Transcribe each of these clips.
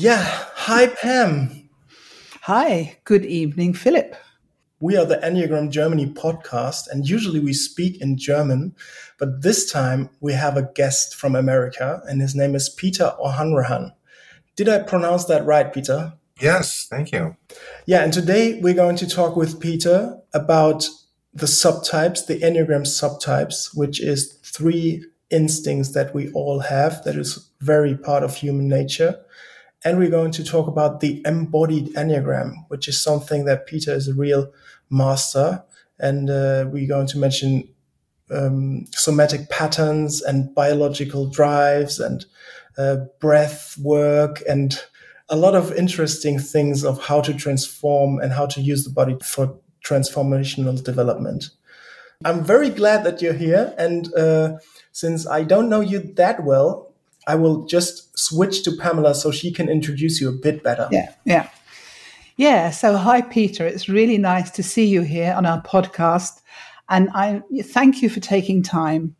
Yeah. Hi, Pam. Hi. Good evening, Philipp. We are the Enneagram Germany podcast, and usually we speak in German, but this time we have a guest from America, and his name is Peter O'Hanrahan. Did I pronounce that right, Peter? Yes, thank you. Yeah, and today we're going to talk with Peter about the subtypes, the Enneagram subtypes, which is three instincts that we all have that is very part of human nature. And we're going to talk about the embodied Enneagram, which is something that Peter is a real master. And uh, we're going to mention um, somatic patterns and biological drives and uh, breath work and a lot of interesting things of how to transform and how to use the body for transformational development. I'm very glad that you're here. And uh, since I don't know you that well, I will just switch to Pamela so she can introduce you a bit better. Yeah, yeah. Yeah, so hi, Peter. It's really nice to see you here on our podcast. And I thank you for taking time.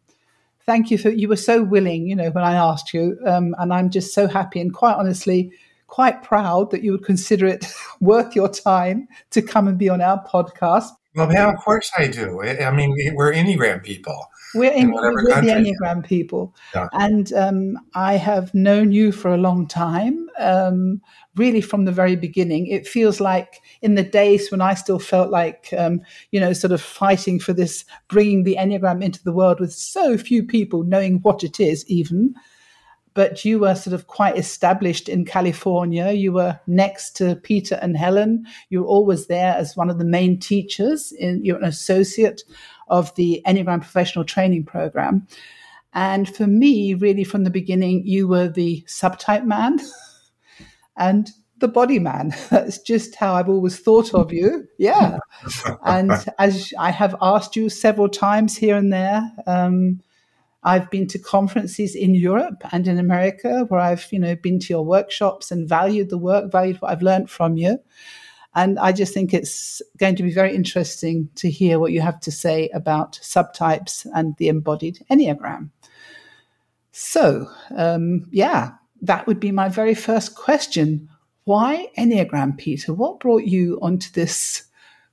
Thank you for, you were so willing, you know, when I asked you. Um, and I'm just so happy and quite honestly, quite proud that you would consider it worth your time to come and be on our podcast. Well, yeah, of course I do. I mean, we're Enneagram people. We're, in, we're the Enneagram people. Yeah. And um, I have known you for a long time, um, really from the very beginning. It feels like in the days when I still felt like, um, you know, sort of fighting for this, bringing the Enneagram into the world with so few people knowing what it is, even. But you were sort of quite established in California. You were next to Peter and Helen. You were always there as one of the main teachers. In, you're an associate of the Enneagram Professional Training Program. And for me, really from the beginning, you were the subtype man and the body man. That's just how I've always thought of you. Yeah. and as I have asked you several times here and there, um, I've been to conferences in Europe and in America where I've, you know, been to your workshops and valued the work, valued what I've learned from you. And I just think it's going to be very interesting to hear what you have to say about subtypes and the embodied Enneagram. So, um, yeah, that would be my very first question. Why Enneagram, Peter? What brought you onto this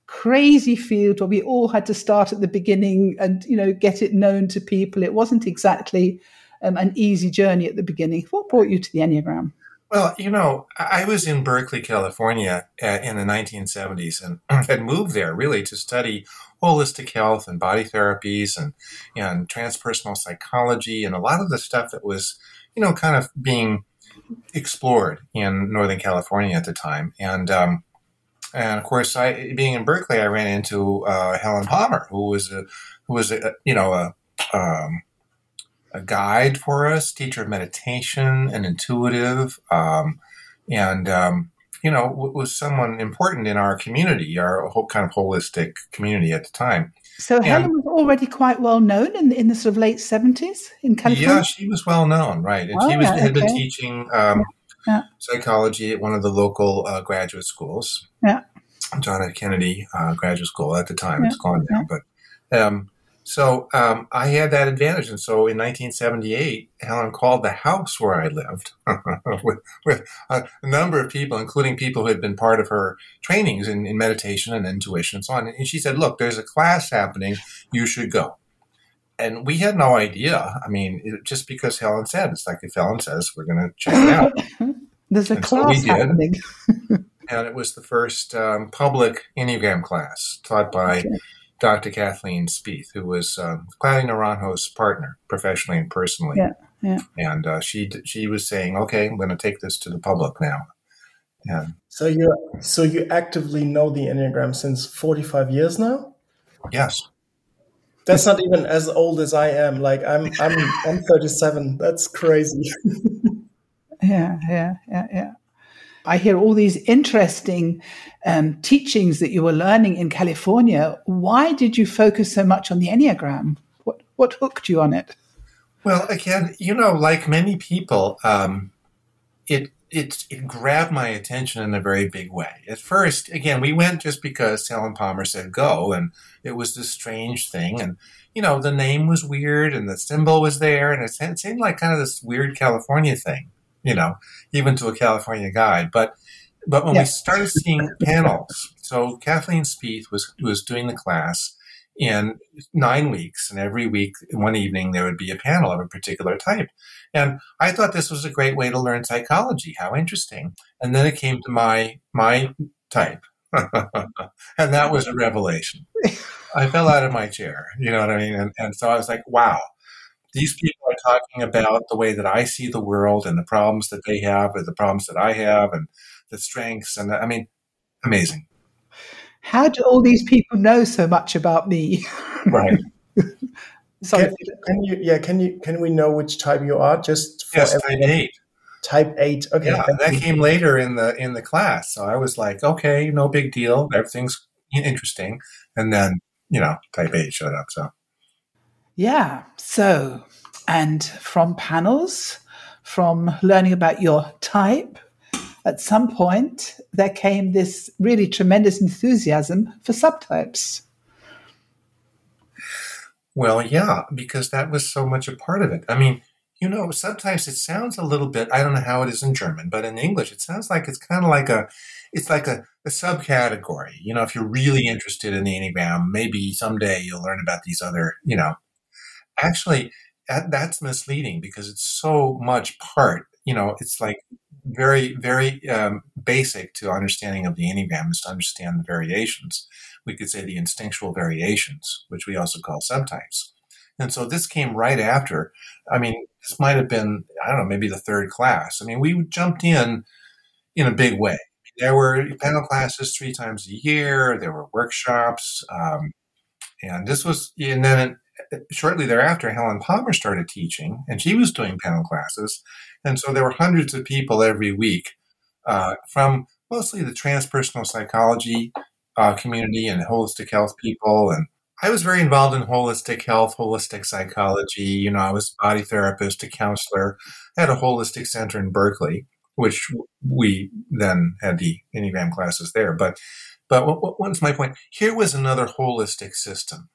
crazy field where we all had to start at the beginning and, you know, get it known to people? It wasn't exactly um, an easy journey at the beginning. What brought you to the Enneagram? Well, you know, I was in Berkeley, California uh, in the 1970s and had moved there really to study holistic health and body therapies and, and transpersonal psychology and a lot of the stuff that was, you know, kind of being explored in Northern California at the time. And, um, and of course, I, being in Berkeley, I ran into uh, Helen Palmer, who was a, who was a, you know, a, um, a guide for us, teacher of meditation and intuitive, um, and um, you know was someone important in our community, our whole kind of holistic community at the time. So and, Helen was already quite well known in in the sort of late seventies in California. Yeah, she was well known, right? And oh, she was, yeah, had okay. been teaching um, yeah. psychology at one of the local uh, graduate schools. Yeah. John F. Kennedy uh, Graduate School at the time. Yeah. It's gone now, but um, so um, I had that advantage. And so in 1978, Helen called the house where I lived with, with, a number of people, including people who had been part of her trainings in, in, meditation and intuition and so on. And she said, Look, there's a class happening. You should go. And we had no idea. I mean, it, just because Helen said, it's like if Helen says, we're going to check it out. there's a and class so happening. and it was the first um, public Enneagram class taught by. Okay Dr. Kathleen Speeth, who was um, Claudio Naranjo's partner professionally and personally. Yeah, yeah. And uh, she she was saying, "Okay, I'm going to take this to the public now." Yeah. So you so you actively know the Enneagram since 45 years now? Yes. That's not even as old as I am. Like I'm I'm I'm 37. That's crazy. yeah, yeah, yeah, yeah. I hear all these interesting um, teachings that you were learning in California. Why did you focus so much on the Enneagram? What, what hooked you on it? Well, again, you know, like many people, um, it, it, it grabbed my attention in a very big way. At first, again, we went just because Helen Palmer said go, and it was this strange thing. And, you know, the name was weird and the symbol was there, and it seemed like kind of this weird California thing you know, even to a California guy. But but when we started seeing panels, so Kathleen Speeth was was doing the class in nine weeks, and every week, one evening, there would be a panel of a particular type. And I thought this was a great way to learn psychology. How interesting! And then it came to my my type, and that was a revelation. I fell out of my chair. You know what I mean? And, and so I was like, wow, these people are talking about the way that I see the world and the problems that they have, or the problems that I have, and the strengths. And I mean, amazing. How do all these people know so much about me? Right. Sorry. Can, can, you? Yeah. Can you? Can we know which type you are? Just for yes, type eight. Type eight. Okay. Yeah, that you. came later in the in the class, so I was like, okay, no big deal. Everything's interesting. And then you know, type eight showed up. So. Yeah. So, and from panels, from learning about your type, at some point there came this really tremendous enthusiasm for subtypes. Well, yeah, because that was so much a part of it. I mean, you know, sometimes it sounds a little bit, I don't know how it is in German, but in English, it sounds like it's kind of like a, it's like a, a subcategory. You know, if you're really interested in the Enneagram, maybe someday you'll learn about these other, you know, actually, that, that's misleading because it's so much part, you know, it's like very, very um, basic to understanding of the Enneagram is to understand the variations. We could say the instinctual variations, which we also call subtypes. And so this came right after. I mean, this might have been, I don't know, maybe the third class. I mean, we jumped in in a big way. There were panel classes three times a year. There were workshops, um, and this was. And then shortly thereafter, Helen Palmer started teaching, and she was doing panel classes. And so there were hundreds of people every week uh, from mostly the transpersonal psychology uh, community and holistic health people. And I was very involved in holistic health, holistic psychology. You know, I was a body therapist, a counselor. I had a holistic center in Berkeley, which we then had the Enneagram classes there. But but what, what's my point? Here was another holistic system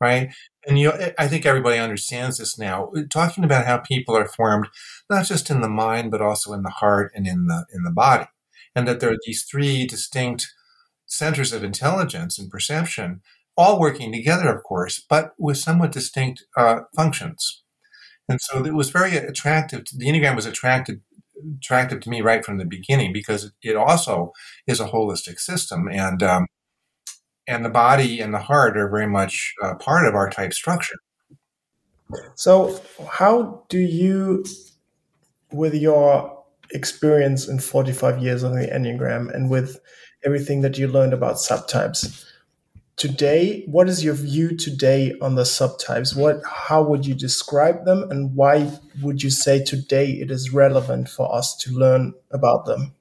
right? And you, I think everybody understands this now. Talking about how people are formed, not just in the mind, but also in the heart and in the in the body, and that there are these three distinct centers of intelligence and perception, all working together, of course, but with somewhat distinct uh, functions. And so it was very attractive. To, the Enneagram was attracted attractive to me right from the beginning because it also is a holistic system and um, and the body and the heart are very much uh, part of our type structure. So, how do you, with your experience in 45 years on the Enneagram and with everything that you learned about subtypes, today, what is your view today on the subtypes? What, how would you describe them, and why would you say today it is relevant for us to learn about them?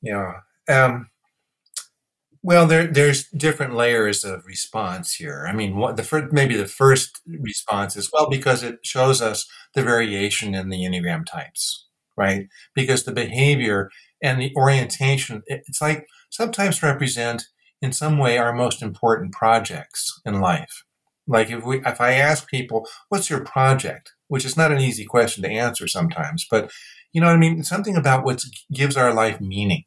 Yeah. Um, well, there, there's different layers of response here. I mean, what the first, maybe the first response is well because it shows us the variation in the enneagram types, right? Because the behavior and the orientation, it's like sometimes represent in some way our most important projects in life. Like if we, if I ask people, "What's your project?" which is not an easy question to answer sometimes, but you know what I mean. Something about what gives our life meaning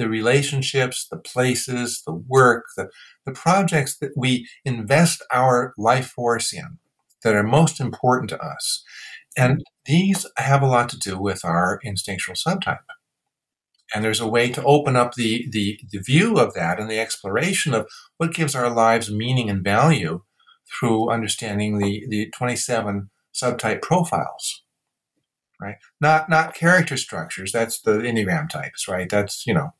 the relationships, the places, the work, the, the projects that we invest our life force in that are most important to us. And these have a lot to do with our instinctual subtype. And there's a way to open up the, the, the view of that and the exploration of what gives our lives meaning and value through understanding the, the 27 subtype profiles right not not character structures that's the enneagram types right that's you know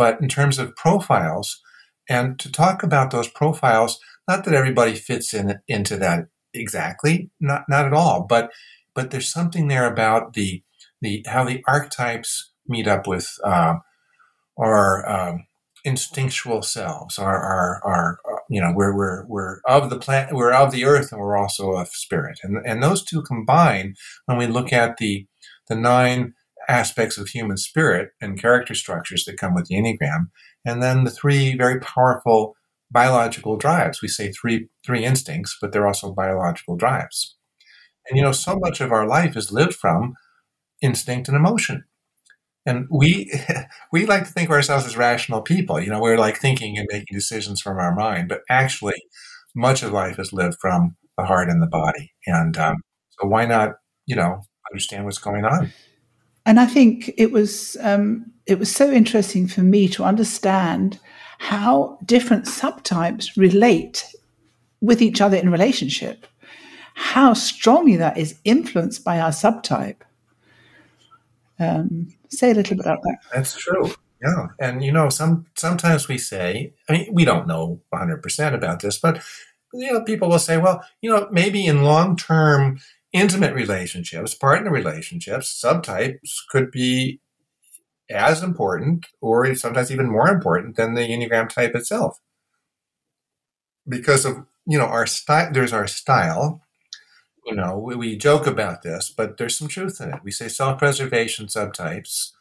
but in terms of profiles, and to talk about those profiles, not that everybody fits in into that exactly, not not at all, but but there's something there about the the how the archetypes meet up with uh, our um, instinctual selves, our, our our you know we're we're we're of the planet, we're of the earth, and we're also of spirit, and and those two combine when we look at the the nine aspects of human spirit and character structures that come with the Enneagram, and then the three very powerful biological drives. We say three three instincts, but they're also biological drives. And you know, so much of our life is lived from instinct and emotion. And we we like to think of ourselves as rational people. You know, we're like thinking and making decisions from our mind, but actually, much of life is lived from the heart and the body. And um, so, why not, you know, understand what's going on? And I think it was um, it was so interesting for me to understand how different subtypes relate with each other in relationship. How strongly that is influenced by our subtype. Um, say a little bit about that. That's true. Yeah, and you know, some sometimes we say, I mean, we don't know 100 percent about this, but you know, people will say, well, you know, maybe in long term intimate relationships, partner relationships, subtypes could be as important or sometimes even more important than the Enneagram type itself. Because of, you know, our style, there's our style. You know, we, we joke about this, but there's some truth in it. We say self preservation subtypes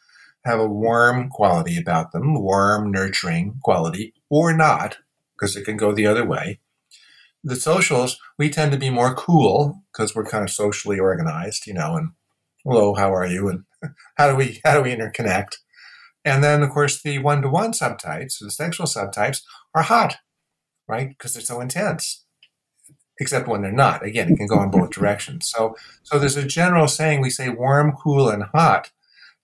have a warm quality about them, warm, nurturing quality, or not, because it can go the other way the socials, we tend to be more cool because we're kind of socially organized, you know, and hello, how are you? And how do we how do we interconnect? And then of course the one-to-one subtypes, the sexual subtypes, are hot, right? Because they're so intense. Except when they're not. Again, it can go in both directions. So so there's a general saying we say warm, cool, and hot.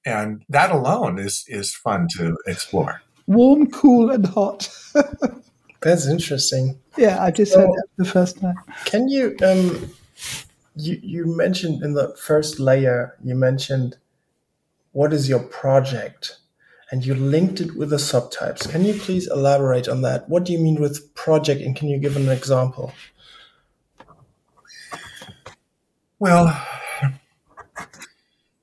And that alone is is fun to explore. Warm, cool, and hot. That's interesting. Yeah, I just so, heard that the first time. Can you um you you mentioned in the first layer you mentioned what is your project and you linked it with the subtypes. Can you please elaborate on that? What do you mean with project and can you give an example? Well,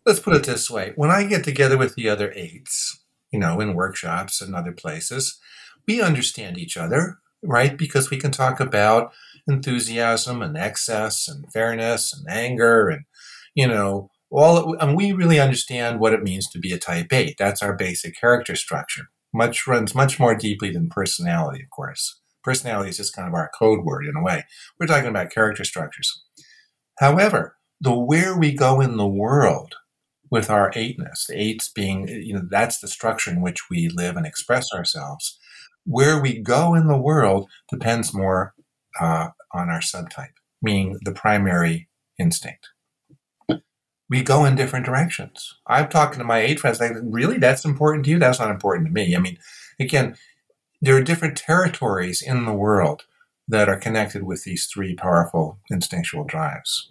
let's put it this way. When I get together with the other eights, you know, in workshops and other places, we understand each other, right? Because we can talk about enthusiasm and excess and fairness and anger and, you know, all, and we really understand what it means to be a type 8. That's our basic character structure. Much runs much more deeply than personality, of course. Personality is just kind of our code word in a way. We're talking about character structures. However, the where we go in the world with our eightness, the eights being, you know, that's the structure in which we live and express ourselves where we go in the world depends more uh, on our subtype, meaning the primary instinct. We go in different directions. I'm talking to my eight friends, like, really, that's important to you? That's not important to me. I mean, again, there are different territories in the world that are connected with these three powerful instinctual drives.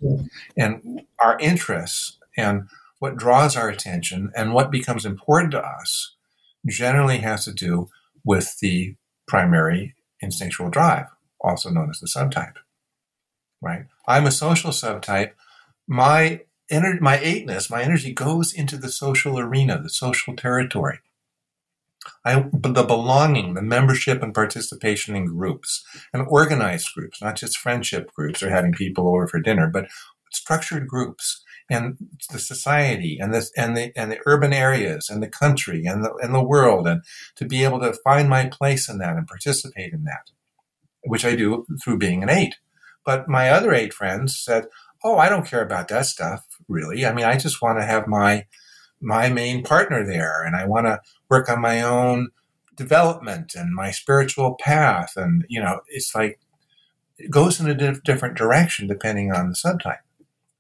And our interests and what draws our attention and what becomes important to us generally has to do with the primary instinctual drive, also known as the subtype. Right? I'm a social subtype. My ener- my eightness, my energy goes into the social arena, the social territory. I, the belonging, the membership and participation in groups and organized groups, not just friendship groups or having people over for dinner, but structured groups and the society and this and the and the urban areas and the country and the and the world and to be able to find my place in that and participate in that, which I do through being an eight. But my other eight friends said, "Oh, I don't care about that stuff really. I mean, I just want to have my my main partner there, and I want to work on my own development and my spiritual path, and you know, it's like." It goes in a different direction depending on the subtype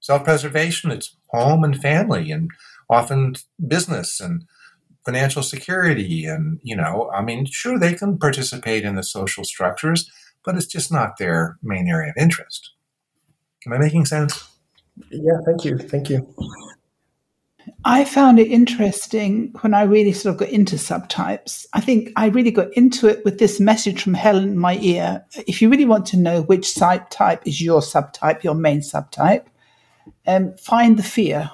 self preservation, it's home and family and often business and financial security. And, you know, I mean, sure, they can participate in the social structures, but it's just not their main area of interest. Am I making sense? Yeah, thank you. Thank you. I found it interesting when I really sort of got into subtypes. I think I really got into it with this message from Helen in my ear. If you really want to know which subtype is your subtype, your main subtype, um, find the fear.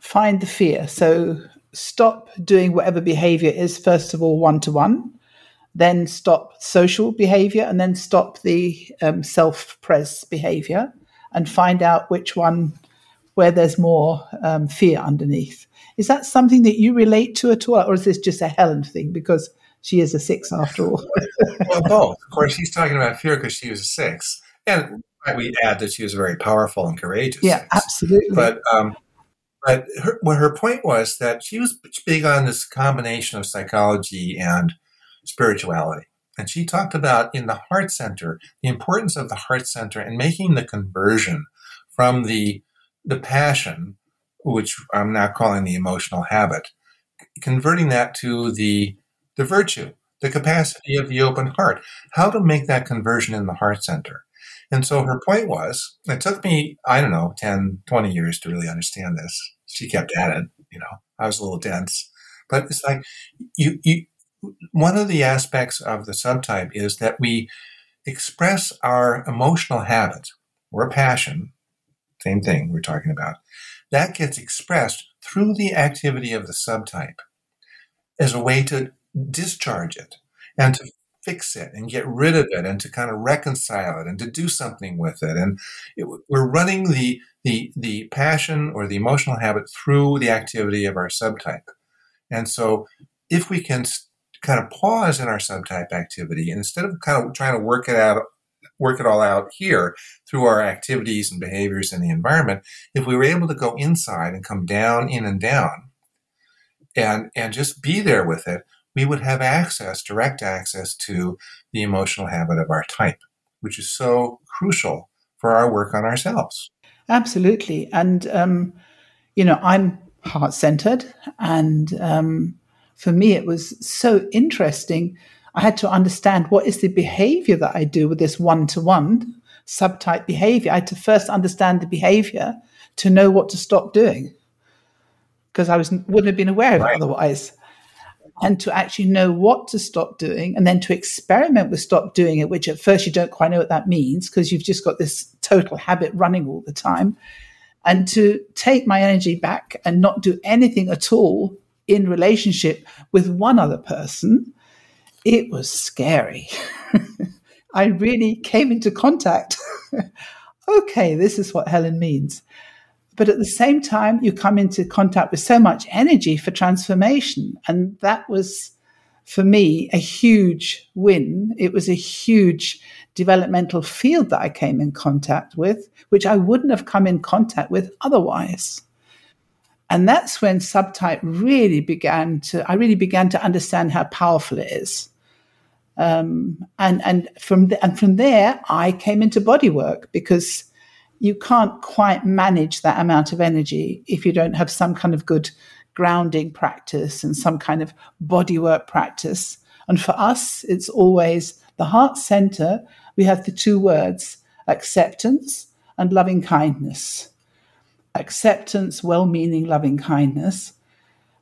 Find the fear. So stop doing whatever behavior is, first of all, one to one, then stop social behavior, and then stop the um, self pres behavior and find out which one where there's more um, fear underneath. Is that something that you relate to at all, or is this just a Helen thing because she is a six after all? well, both. Of course, she's talking about fear because she was a six, and we add that she was very powerful and courageous. Yeah, absolutely. But um, but her, what her point was that she was big on this combination of psychology and spirituality. And she talked about in the heart center, the importance of the heart center and making the conversion from the, the passion, which I'm now calling the emotional habit, converting that to the, the virtue, the capacity of the open heart, how to make that conversion in the heart center. And so her point was, it took me, I don't know, 10, 20 years to really understand this. She kept at it, you know, I was a little dense, but it's like you, you, one of the aspects of the subtype is that we express our emotional habit or passion, same thing we're talking about, that gets expressed through the activity of the subtype as a way to discharge it and to fix it and get rid of it and to kind of reconcile it and to do something with it. And it, we're running the, the, the passion or the emotional habit through the activity of our subtype. And so if we can kind of pause in our subtype activity and instead of kind of trying to work it out work it all out here through our activities and behaviors in the environment if we were able to go inside and come down in and down and and just be there with it we would have access direct access to the emotional habit of our type which is so crucial for our work on ourselves absolutely and um, you know i'm heart centered and um, for me, it was so interesting. I had to understand what is the behavior that I do with this one to one subtype behavior. I had to first understand the behavior to know what to stop doing because I was wouldn't have been aware of right. it otherwise. And to actually know what to stop doing and then to experiment with stop doing it, which at first you don't quite know what that means because you've just got this total habit running all the time. And to take my energy back and not do anything at all in relationship with one other person, it was scary. I really came into contact. okay, this is what Helen means. But at the same time, you come into contact with so much energy for transformation. And that was, for me, a huge win. It was a huge developmental field that I came in contact with, which I wouldn't have come in contact with otherwise. And that's when subtype really began to, I really began to understand how powerful it is. Um, and, and from, the, and from there, I came into body work because you can't quite manage that amount of energy if you don't have some kind of good grounding practice and some kind of body work practice. And for us, it's always the heart center. We have the two words acceptance and loving kindness acceptance, well meaning, loving kindness.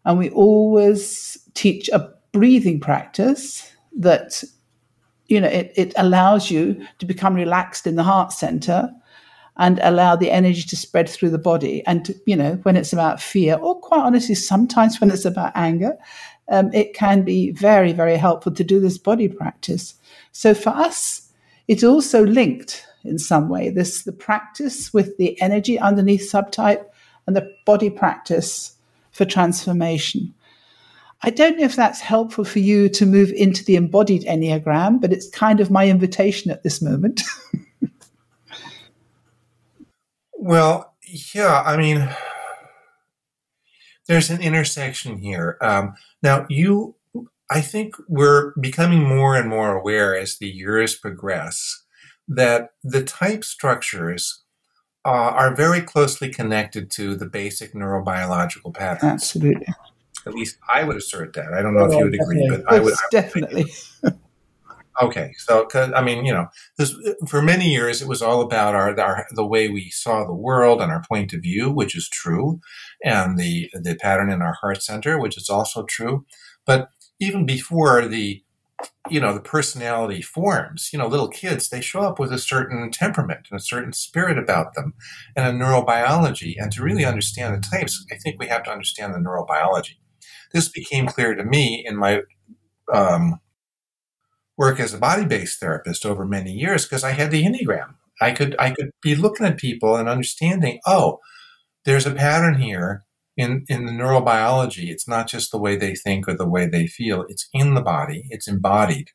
And we always teach a breathing practice that, you know, it, it allows you to become relaxed in the heart center and allow the energy to spread through the body. And, you know, when it's about fear, or quite honestly, sometimes when it's about anger, um, it can be very, very helpful to do this body practice. So for us, it's also linked in some way. This the practice with the energy underneath subtype and the body practice for transformation. I don't know if that's helpful for you to move into the embodied Enneagram, but it's kind of my invitation at this moment. well, yeah, I mean, there's an intersection here. Um, now, you, I think we're becoming more and more aware as the years progress that the type structures uh, are very closely connected to the basic neurobiological patterns. Absolutely. At least I would assert that. I don't know oh, if you would agree, but I would. I would definitely. okay, so cause, I mean, you know, this, for many years it was all about our, our the way we saw the world and our point of view, which is true, and the the pattern in our heart center, which is also true. But even before the you know the personality forms you know little kids they show up with a certain temperament and a certain spirit about them and a neurobiology and to really understand the types i think we have to understand the neurobiology this became clear to me in my um, work as a body-based therapist over many years because i had the enneagram i could i could be looking at people and understanding oh there's a pattern here in, in the neurobiology, it's not just the way they think or the way they feel, it's in the body, it's embodied.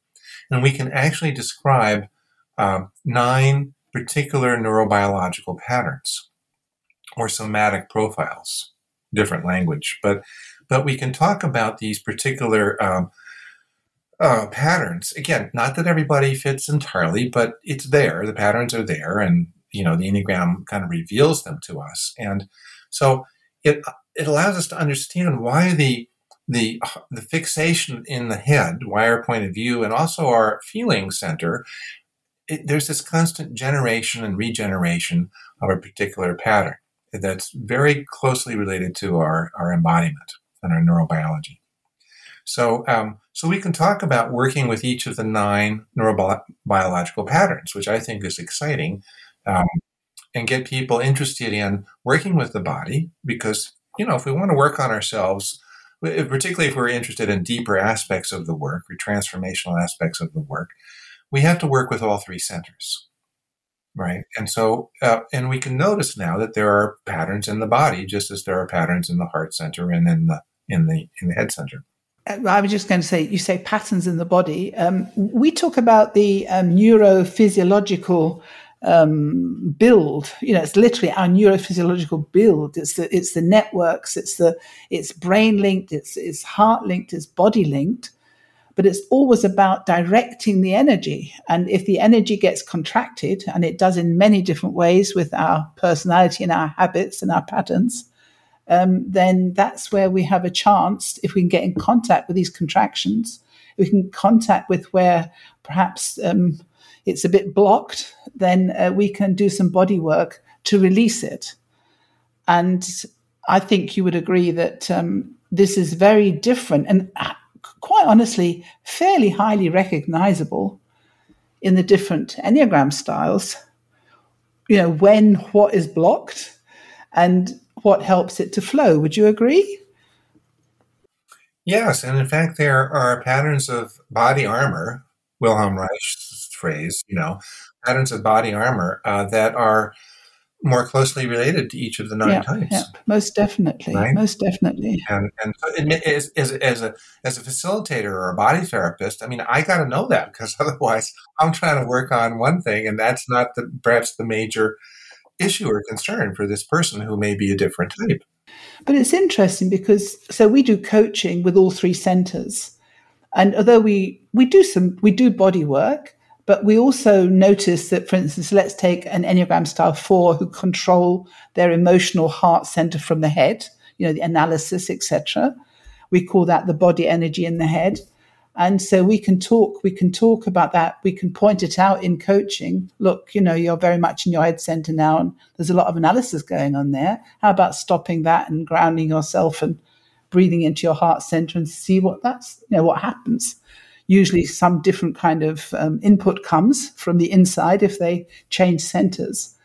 And we can actually describe um, nine particular neurobiological patterns or somatic profiles. different language, but but we can talk about these particular um, uh, patterns. Again, not that everybody fits entirely, but it's there. The patterns are there, and you know the enneagram kind of reveals them to us, and so it it allows us to understand why the the the fixation in the head, why our point of view, and also our feeling center. It, there's this constant generation and regeneration of a particular pattern that's very closely related to our, our embodiment and our neurobiology. So, um, so we can talk about working with each of the nine neurobiological patterns, which I think is exciting, um, and get people interested in working with the body because you know if we want to work on ourselves particularly if we're interested in deeper aspects of the work or transformational aspects of the work, we have to work with all three centers. Right. And so, uh, and we can notice now that there are patterns in the body, just as there are patterns in the heart center and in the, in the, in the head center. Uh, I was just going to say, you say patterns in the body. Um, we talk about the um, neurophysiological um, build. You know, it's literally our neurophysiological build. It's the it's the networks. It's the it's brain linked. It's it's heart linked. It's body linked. But it's always about directing the energy. And if the energy gets contracted, and it does in many different ways with our personality and our habits and our patterns, um, then that's where we have a chance. If we can get in contact with these contractions, we can contact with where perhaps um, it's a bit blocked, then uh, we can do some body work to release it. And I think you would agree that um, this is very different and uh, quite honestly, fairly highly recognizable in the different Enneagram styles. You know, when what is blocked and what helps it to flow. Would you agree? Yes, and in fact, there are patterns of body armor, Wilhelm Reich's phrase, you know, patterns of body armor uh, that are more closely related to each of the nine yeah, types. Yeah, most definitely, right? most definitely. And and as, as, as a as a facilitator or a body therapist, I mean, I got to know that because otherwise, I'm trying to work on one thing, and that's not the perhaps the major issue or concern for this person who may be a different type. But it's interesting because so we do coaching with all three centers, and although we we do some we do body work, but we also notice that, for instance, let's take an Enneagram style four who control their emotional heart center from the head, you know, the analysis, etc. We call that the body energy in the head. And so we can talk, we can talk about that. We can point it out in coaching. Look, you know, you're very much in your head center now, and there's a lot of analysis going on there. How about stopping that and grounding yourself and breathing into your heart center and see what that's, you know, what happens? usually some different kind of um, input comes from the inside if they change centers.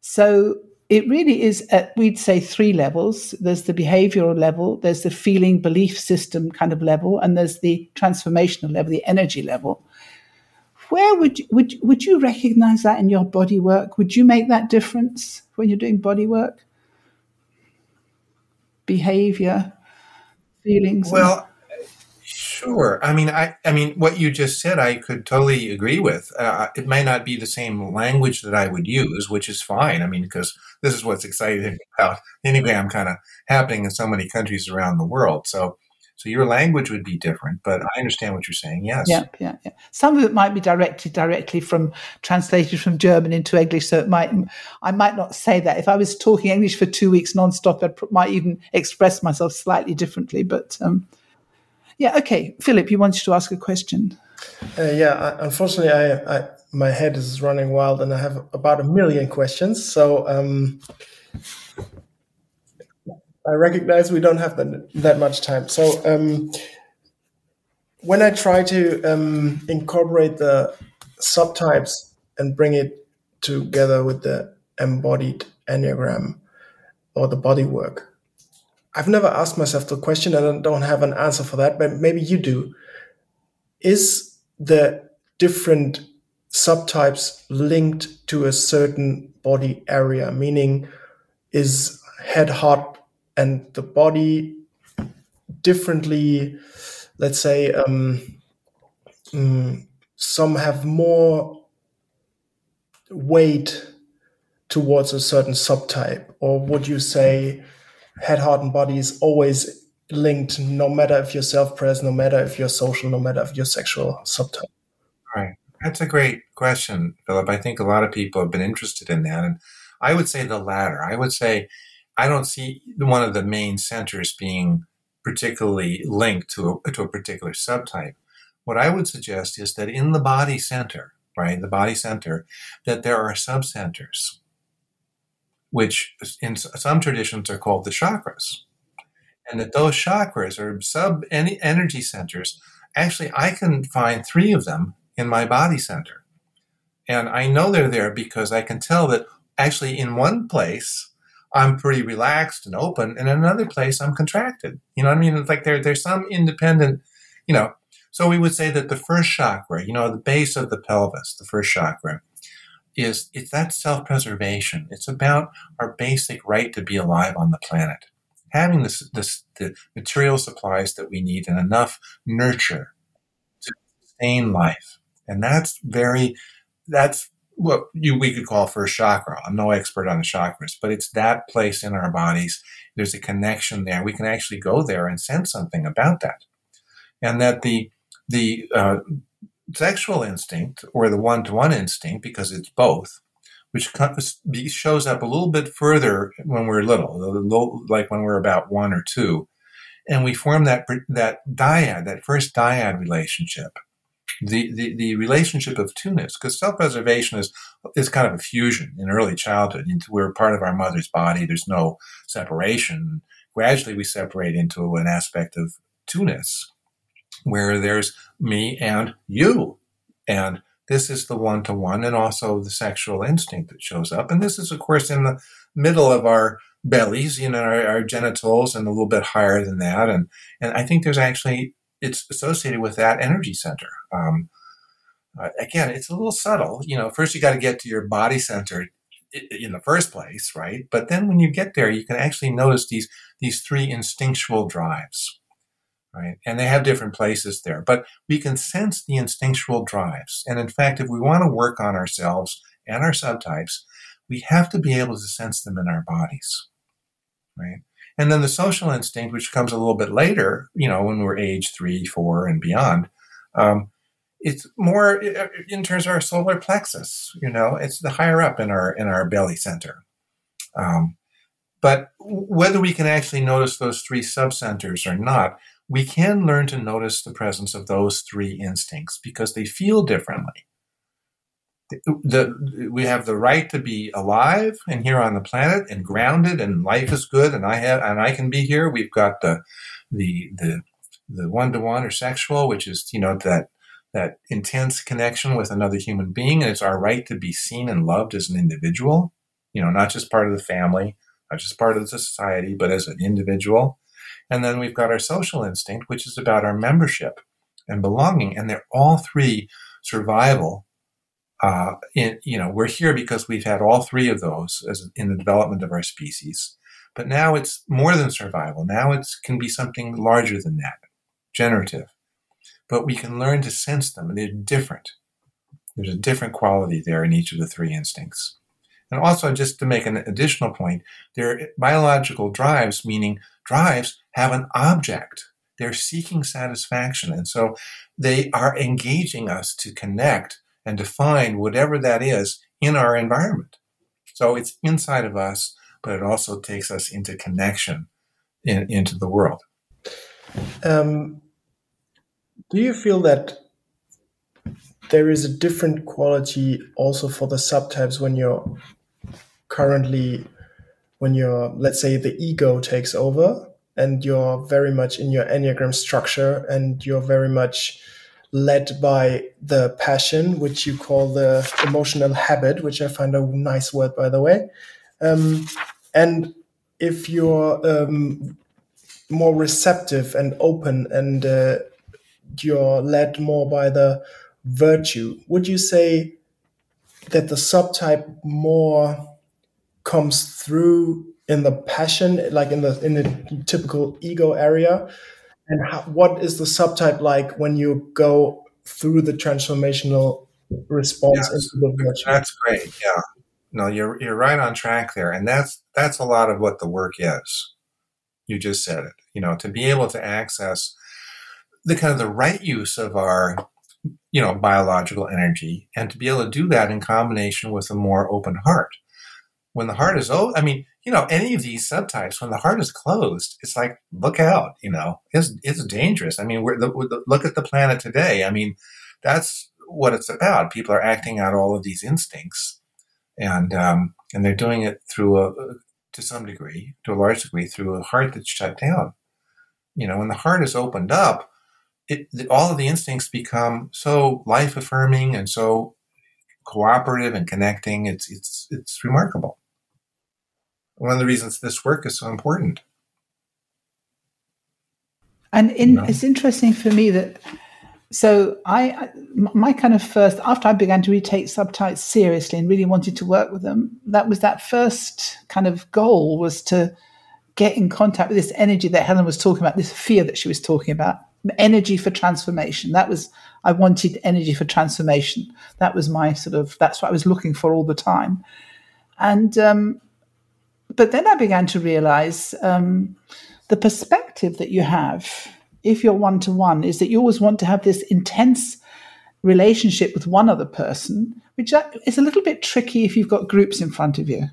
So it really is at, we'd say, three levels. There's the behavioral level, there's the feeling belief system kind of level, and there's the transformational level, the energy level. Where would you, would, would you recognize that in your body work? Would you make that difference when you're doing body work? Behavior, feelings? Well, Sure. I mean, I, I mean, what you just said, I could totally agree with. Uh, it may not be the same language that I would use, which is fine. I mean, because this is what's exciting about Enneagram kind of happening in so many countries around the world. So, so your language would be different, but I understand what you're saying. Yes. Yeah, yeah, yeah. Some of it might be directed directly from translated from German into English, so it might I might not say that. If I was talking English for two weeks nonstop, I might even express myself slightly differently. But um, yeah, okay. Philipp, you wanted to ask a question. Uh, yeah, I, unfortunately, I, I, my head is running wild, and I have about a million questions. So um, I recognize we don't have that, that much time. So um, when I try to um, incorporate the subtypes and bring it together with the embodied enneagram or the body work, I've never asked myself the question and I don't have an answer for that, but maybe you do. Is the different subtypes linked to a certain body area? Meaning, is head, heart, and the body differently? Let's say um, um, some have more weight towards a certain subtype, or would you say? Head, heart, and body is always linked, no matter if you're self-present, no matter if you're social, no matter if you're sexual subtype. Right. That's a great question, Philipp. I think a lot of people have been interested in that. And I would say the latter. I would say I don't see one of the main centers being particularly linked to a, to a particular subtype. What I would suggest is that in the body center, right, the body center, that there are subcenters, which in some traditions are called the chakras. And that those chakras are sub energy centers. Actually, I can find three of them in my body center. And I know they're there because I can tell that actually in one place, I'm pretty relaxed and open, and in another place, I'm contracted. You know what I mean? It's like there, there's some independent, you know. So we would say that the first chakra, you know, the base of the pelvis, the first chakra, is it's that self-preservation. It's about our basic right to be alive on the planet, having this, this the material supplies that we need and enough nurture to sustain life. And that's very, that's what you, we could call first chakra. I'm no expert on the chakras, but it's that place in our bodies. There's a connection there. We can actually go there and sense something about that. And that the, the, uh, sexual instinct or the one-to-one instinct, because it's both, which shows up a little bit further when we're little, like when we're about one or two, and we form that that dyad, that first dyad relationship, the, the, the relationship of two-ness, because self-preservation is, is kind of a fusion in early childhood. We're part of our mother's body. There's no separation. Gradually, we separate into an aspect of two-ness, where there's me and you. And this is the one-to-one and also the sexual instinct that shows up. And this is, of course, in the middle of our bellies, you know, our, our genitals and a little bit higher than that. And, and I think there's actually it's associated with that energy center. Um, uh, again, it's a little subtle. You know, first you got to get to your body center in the first place, right? But then when you get there, you can actually notice these these three instinctual drives, right? And they have different places there, but we can sense the instinctual drives. And in fact, if we want to work on ourselves and our subtypes, we have to be able to sense them in our bodies, right? And then the social instinct, which comes a little bit later, you know, when we're age three, four, and beyond, um, it's more uh, in terms of our solar plexus. You know, it's the higher up in our in our belly center. Um, but whether we can actually notice those three subcenters or not, we can learn to notice the presence of those three instincts because they feel differently the, we have the right to be alive and here on the planet and grounded and life is good and I have and I can be here. We've got the the the the one to one or sexual, which is you know that that intense connection with another human being, and it's our right to be seen and loved as an individual. You know, not just part of the family, not just part of the society, but as an individual. And then we've got our social instinct, which is about our membership and belonging, and they're all three survival uh, in, you know, we're here because we've had all three of those as in the development of our species. But now it's more than survival. Now it can be something larger than that, generative. But we can learn to sense them, and they're different. There's a different quality there in each of the three instincts. And also, just to make an additional point, they're biological drives, meaning drives have an object. They're seeking satisfaction. And so they are engaging us to connect and define whatever that is in our environment. So it's inside of us, but it also takes us into connection in, into the world. Um, do you feel that there is a different quality also for the subtypes when you're currently when you're let's say the ego takes over and you're very much in your enneagram structure and you're very much led by the passion, which you call the emotional habit, which I find a nice word, by the way. Um, and if you're um, more receptive and open and uh, you're led more by the virtue, would you say that the subtype more comes through in the passion, like in the in the typical ego area, and how, what is the subtype like when you go through the transformational response yes, into the virtue? That's great. Yeah. No, you're you're right on track there, and that's that's a lot of what the work is. You just said it. You know, to be able to access the kind of the right use of our, you know, biological energy and to be able to do that in combination with a more open heart. When the heart is open, I mean, you know, any of these subtypes, when the heart is closed, it's like, look out, you know, it's, it's dangerous. I mean, we're, the, the, look at the planet today. I mean, that's what it's about. People are acting out all of these instincts and, um, and they're doing it through a, to some degree, to a large degree, through a heart that's shut down. You know, when the heart is opened up, it, all of the instincts become so life affirming and so cooperative and connecting. It's it's it's remarkable. One of the reasons this work is so important. And in, you know? it's interesting for me that so I my kind of first after I began to retake subtypes seriously and really wanted to work with them, that was that first kind of goal was to get in contact with this energy that Helen was talking about, this fear that she was talking about, energy for transformation. That was I wanted energy for transformation. That was my sort of that's what I was looking for all the time. And um, but then I began to realize um, the perspective that you have if you're one to one is that you always want to have this intense relationship with one other person, which is a little bit tricky if you've got groups in front of you.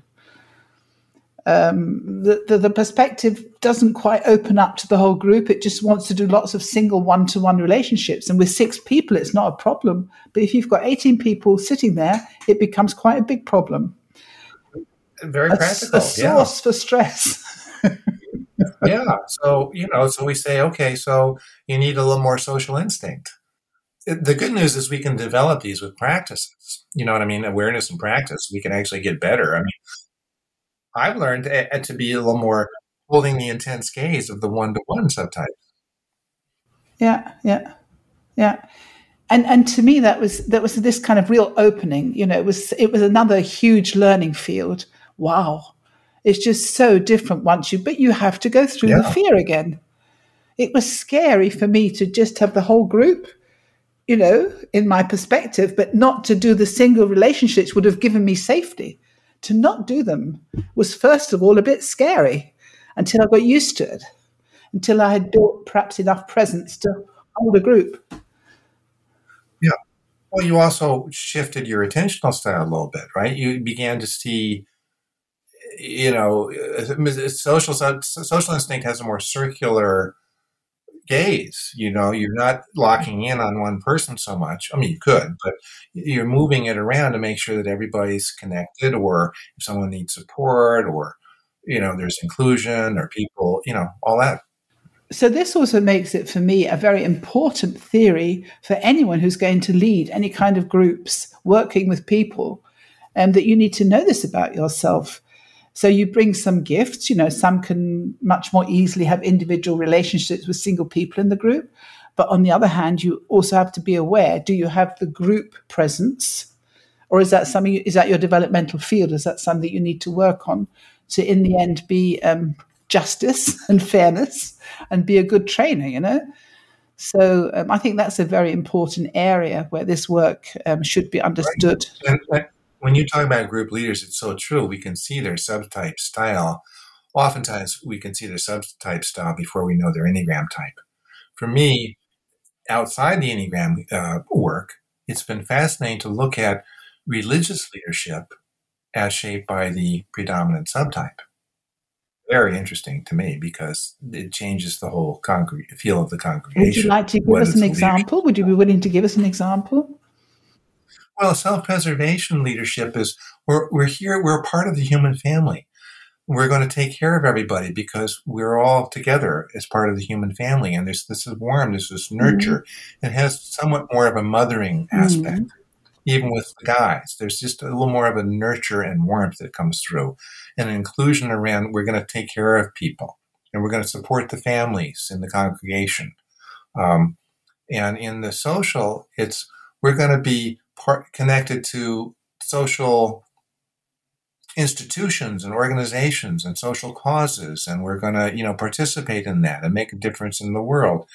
Um, the, the, the perspective doesn't quite open up to the whole group. It just wants to do lots of single one to one relationships. And with six people, it's not a problem. But if you've got 18 people sitting there, it becomes quite a big problem. Very a, practical. A source yeah. for stress. yeah. So, you know, so we say, okay, so you need a little more social instinct. The good news is we can develop these with practices. You know what I mean? Awareness and practice. We can actually get better. I mean, I've learned to, to be a little more holding the intense gaze of the one to one subtype. Yeah, yeah, yeah. And and to me that was that was this kind of real opening. You know, it was it was another huge learning field. Wow, it's just so different once you, but you have to go through yeah. the fear again. It was scary for me to just have the whole group, you know, in my perspective, but not to do the single relationships would have given me safety. To not do them was, first of all, a bit scary until I got used to it, until I had built perhaps enough presence to hold a group. Yeah. Well, you also shifted your attentional style a little bit, right? You began to see you know, social social instinct has a more circular gaze. You know, you're not locking in on one person so much. I mean, you could, but you're moving it around to make sure that everybody's connected, or if someone needs support, or you know, there's inclusion, or people, you know, all that. So this also makes it for me a very important theory for anyone who's going to lead any kind of groups working with people, and um, that you need to know this about yourself so you bring some gifts, you know, some can much more easily have individual relationships with single people in the group. But on the other hand, you also have to be aware do you have the group presence? Or is that something, is that your developmental field? Is that something you need to work on to, in the end, be um, justice and fairness and be a good trainer, you know? So um, I think that's a very important area where this work um, should be understood. And, when you talk about group leaders, it's so true. We can see their subtype style. Oftentimes, we can see their subtype style before we know their Enneagram type. For me, outside the Enneagram uh, work, it's been fascinating to look at religious leadership as shaped by the predominant subtype. Very interesting to me because it changes the whole congre- feel of the congregation. Would you like to give us an example? Would you be willing to give us an example? Well, self-preservation leadership is we're, we're here, we're a part of the human family. We're going to take care of everybody because we're all together as part of the human family. And there's this is warm, there's this nurture. Mm-hmm. It has somewhat more of a mothering aspect. Mm-hmm. Even with the guys, there's just a little more of a nurture and warmth that comes through, and an inclusion around we're going to take care of people and we're going to support the families in the congregation. Um, and in the social, it's we're going to be part connected to social institutions and organizations and social causes, and we're going to, you know, participate in that and make a difference in the world.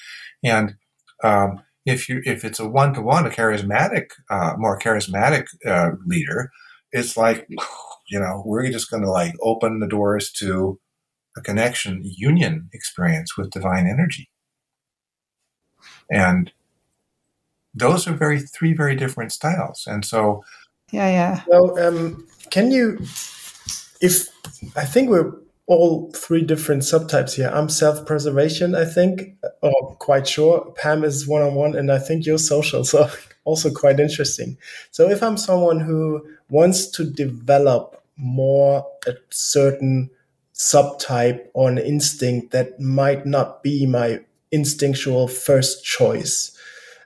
And um, if you if it's a one to one, a charismatic, uh, more charismatic uh, leader, it's like, you know, we're just going to like open the doors to a connection, union experience with divine energy. And those are very three very different styles. And so Yeah, yeah. Well, um, can you if I think we're all three different subtypes here. I'm self-preservation, I think, or quite sure. Pam is one-on-one, and I think you're social. So also quite interesting. So if I'm someone who wants to develop more a certain subtype or an instinct that might not be my instinctual first choice,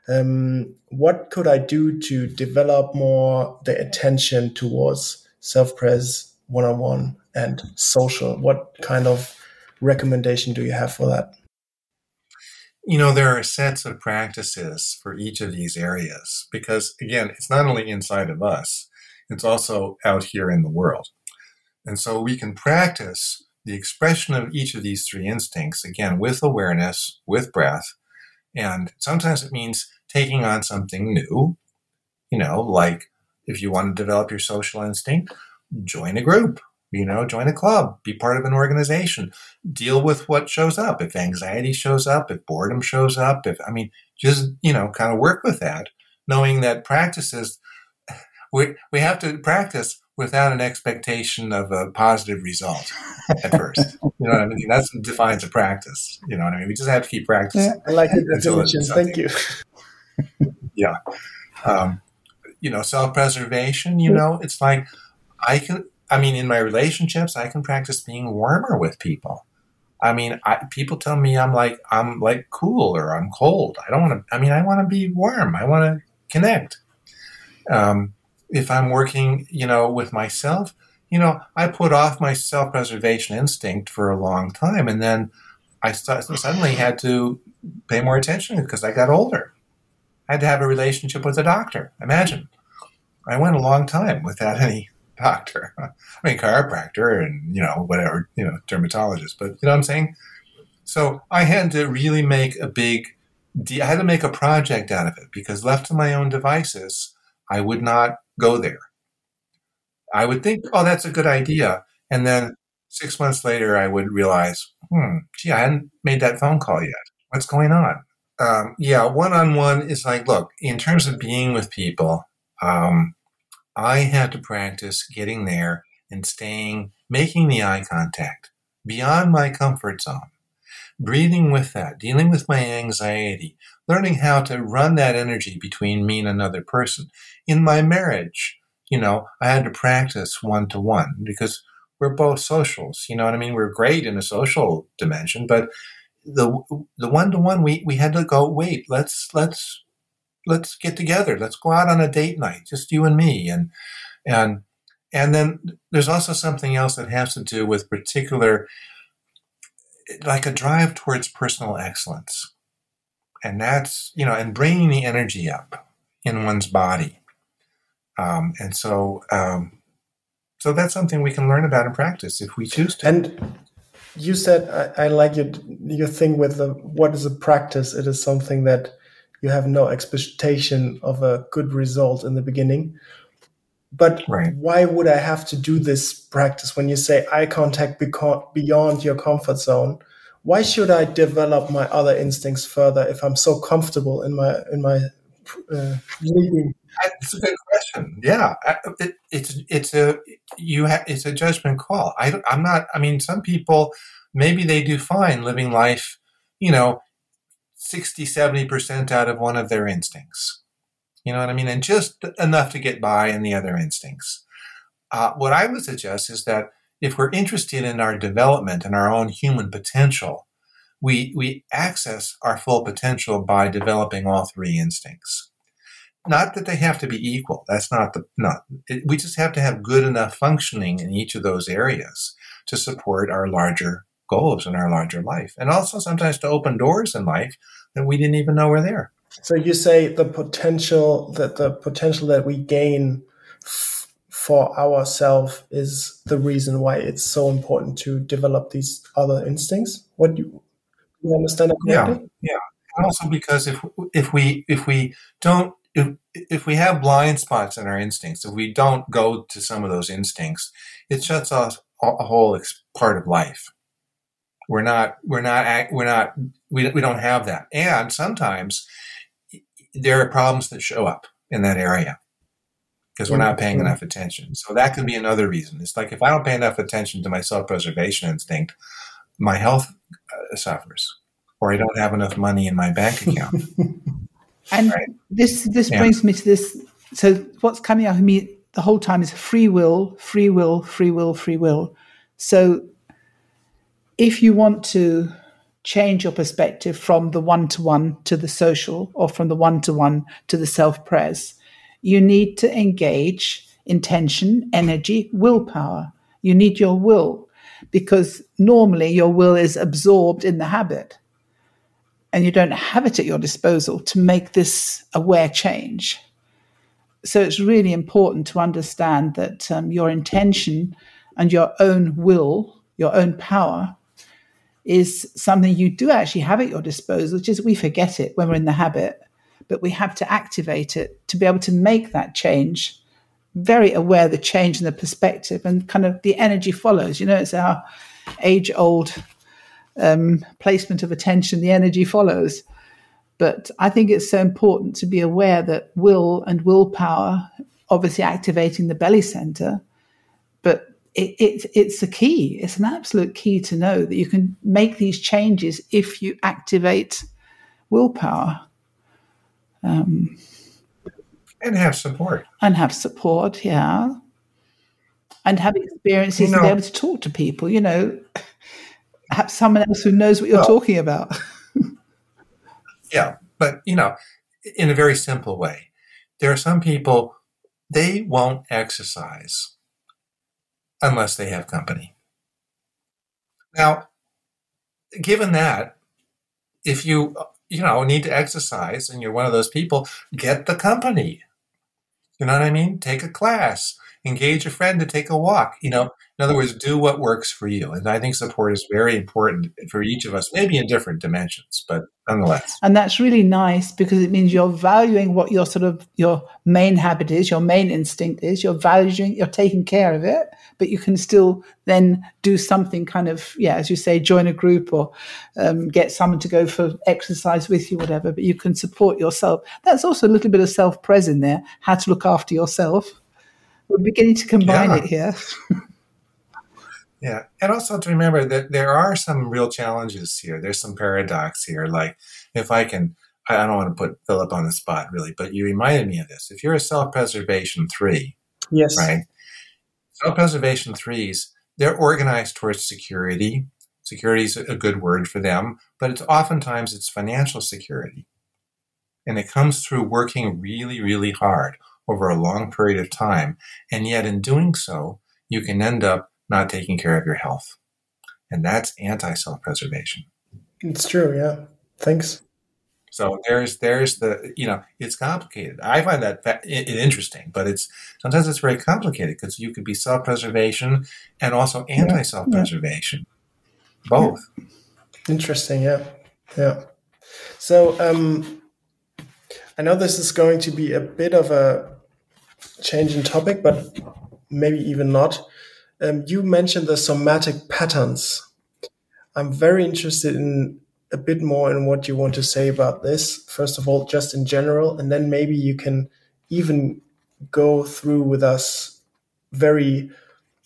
um, what could I do to develop more the attention towards self-pres one-on-one and social? What kind of recommendation do you have for that? You know, there are sets of practices for each of these areas because, again, it's not only inside of us, it's also out here in the world. And so we can practice the expression of each of these three instincts, again, with awareness, with breath. And sometimes it means taking on something new, you know, like if you want to develop your social instinct, join a group, you know, join a club, be part of an organization, deal with what shows up. If anxiety shows up, if boredom shows up, if, I mean, just, you know, kind of work with that, knowing that practices, we, we have to practice without an expectation of a positive result at first. you know what I mean? That defines a practice. You know what I mean? We just have to keep practicing. Yeah, I like the definition. Thank you. yeah. Um, you know, self preservation, you know, it's like I can, I mean, in my relationships, I can practice being warmer with people. I mean, I, people tell me I'm like, I'm like cool or I'm cold. I don't want to, I mean, I want to be warm. I want to connect. Um, if I'm working, you know, with myself, you know, I put off my self preservation instinct for a long time. And then I st- suddenly had to pay more attention because I got older. I had to have a relationship with a doctor. Imagine. I went a long time without any doctor. I mean, chiropractor and, you know, whatever, you know, dermatologist. But you know what I'm saying? So I had to really make a big, I had to make a project out of it because left to my own devices, I would not go there. I would think, oh, that's a good idea. And then six months later, I would realize, hmm, gee, I hadn't made that phone call yet. What's going on? Um, yeah, one on one is like, look, in terms of being with people, um, I had to practice getting there and staying, making the eye contact beyond my comfort zone, breathing with that, dealing with my anxiety, learning how to run that energy between me and another person. In my marriage, you know, I had to practice one to one because we're both socials. You know what I mean? We're great in a social dimension, but the the one to one we we had to go. Wait, let's let's let's get together. Let's go out on a date night, just you and me, and and and then there's also something else that has to do with particular, like a drive towards personal excellence, and that's you know, and bringing the energy up in one's body um, and so, um, so that's something we can learn about and practice if we choose to. And you said I, I like your your thing with the what is a practice. It is something that you have no expectation of a good result in the beginning. But right. why would I have to do this practice when you say eye contact beyond your comfort zone? Why should I develop my other instincts further if I'm so comfortable in my in my uh, leading that's a good question. Yeah, it, it's it's a you ha- it's a judgment call. I I'm not. I mean, some people maybe they do fine living life. You know, 60, 70 percent out of one of their instincts. You know what I mean, and just enough to get by in the other instincts. Uh, what I would suggest is that if we're interested in our development and our own human potential, we we access our full potential by developing all three instincts not that they have to be equal. That's not the not. It, we just have to have good enough functioning in each of those areas to support our larger goals in our larger life, and also sometimes to open doors in life that we didn't even know were there. So you say the potential that the potential that we gain f- for ourselves is the reason why it's so important to develop these other instincts. What do you, you understand that correctly? Yeah, yeah. And also because if if we if we don't if, if we have blind spots in our instincts, if we don't go to some of those instincts, it shuts off a whole part of life. We're not, we're not, we're not, we, we don't have that. And sometimes there are problems that show up in that area because we're not paying enough attention. So that could be another reason. It's like if I don't pay enough attention to my self preservation instinct, my health uh, suffers, or I don't have enough money in my bank account. and right? this this yeah. brings me to this. So what's coming out of me the whole time is free will, free will, free will, free will. So if you want to change your perspective from the one to one to the social or from the one to one to the self pres, you need to engage intention, energy, willpower. You need your will because normally your will is absorbed in the habit and you don't have it at your disposal to make this aware change. So it's really important to understand that um, your intention and your own will, your own power, is something you do actually have at your disposal. which is we forget it when we're in the habit, but we have to activate it to be able to make that change. Very aware the change in the perspective and kind of the energy follows. You know, it's our age old um, placement of attention, the energy follows. But I think it's so important to be aware that will and willpower, obviously activating the belly center, but it, it, it's a key. It's an absolute key to know that you can make these changes if you activate willpower. Um, and have support. And have support, yeah. And have experiences you know, and be able to talk to people, you know, have someone else who knows what you're well, talking about. yeah, but, you know, in a very simple way, there are some people, they won't exercise unless they have company. Now, given that, if you you know need to exercise and you're one of those people, get the company. You know what I mean? Take a class, engage a friend to take a walk. You know, in other words, do what works for you. And I think support is very important for each of us, maybe in different dimensions, but nonetheless. And that's really nice because it means you're valuing what your sort of your main habit is, your main instinct is. You're valuing, you're taking care of it, but you can still then do something kind of, yeah, as you say, join a group or um, get someone to go for exercise with you, whatever. But you can support yourself. That's also a little bit of self pres in there. How to look after yourself. We're beginning to combine yeah. it here. Yeah. And also to remember that there are some real challenges here. There's some paradox here. Like if I can, I don't want to put Philipp on the spot really, but you reminded me of this. If you're a self-preservation three, yes, right? Self-preservation threes, they're organized towards security. Security is a good word for them, but it's oftentimes it's financial security. And it comes through working really, really hard over a long period of time. And yet in doing so, you can end up not taking care of your health. And that's anti self preservation. It's true. Yeah. Thanks. So there's there's the you know it's complicated. I find that fa- it, it interesting, but it's sometimes it's very complicated because you could be self preservation and also anti self preservation, yeah. both. Interesting. Yeah. Yeah. So um, I know this is going to be a bit of a change in topic, but maybe even not. Um, you mentioned the somatic patterns. I'm very interested in a bit more in what you want to say about this. First of all, just in general, and then maybe you can even go through with us very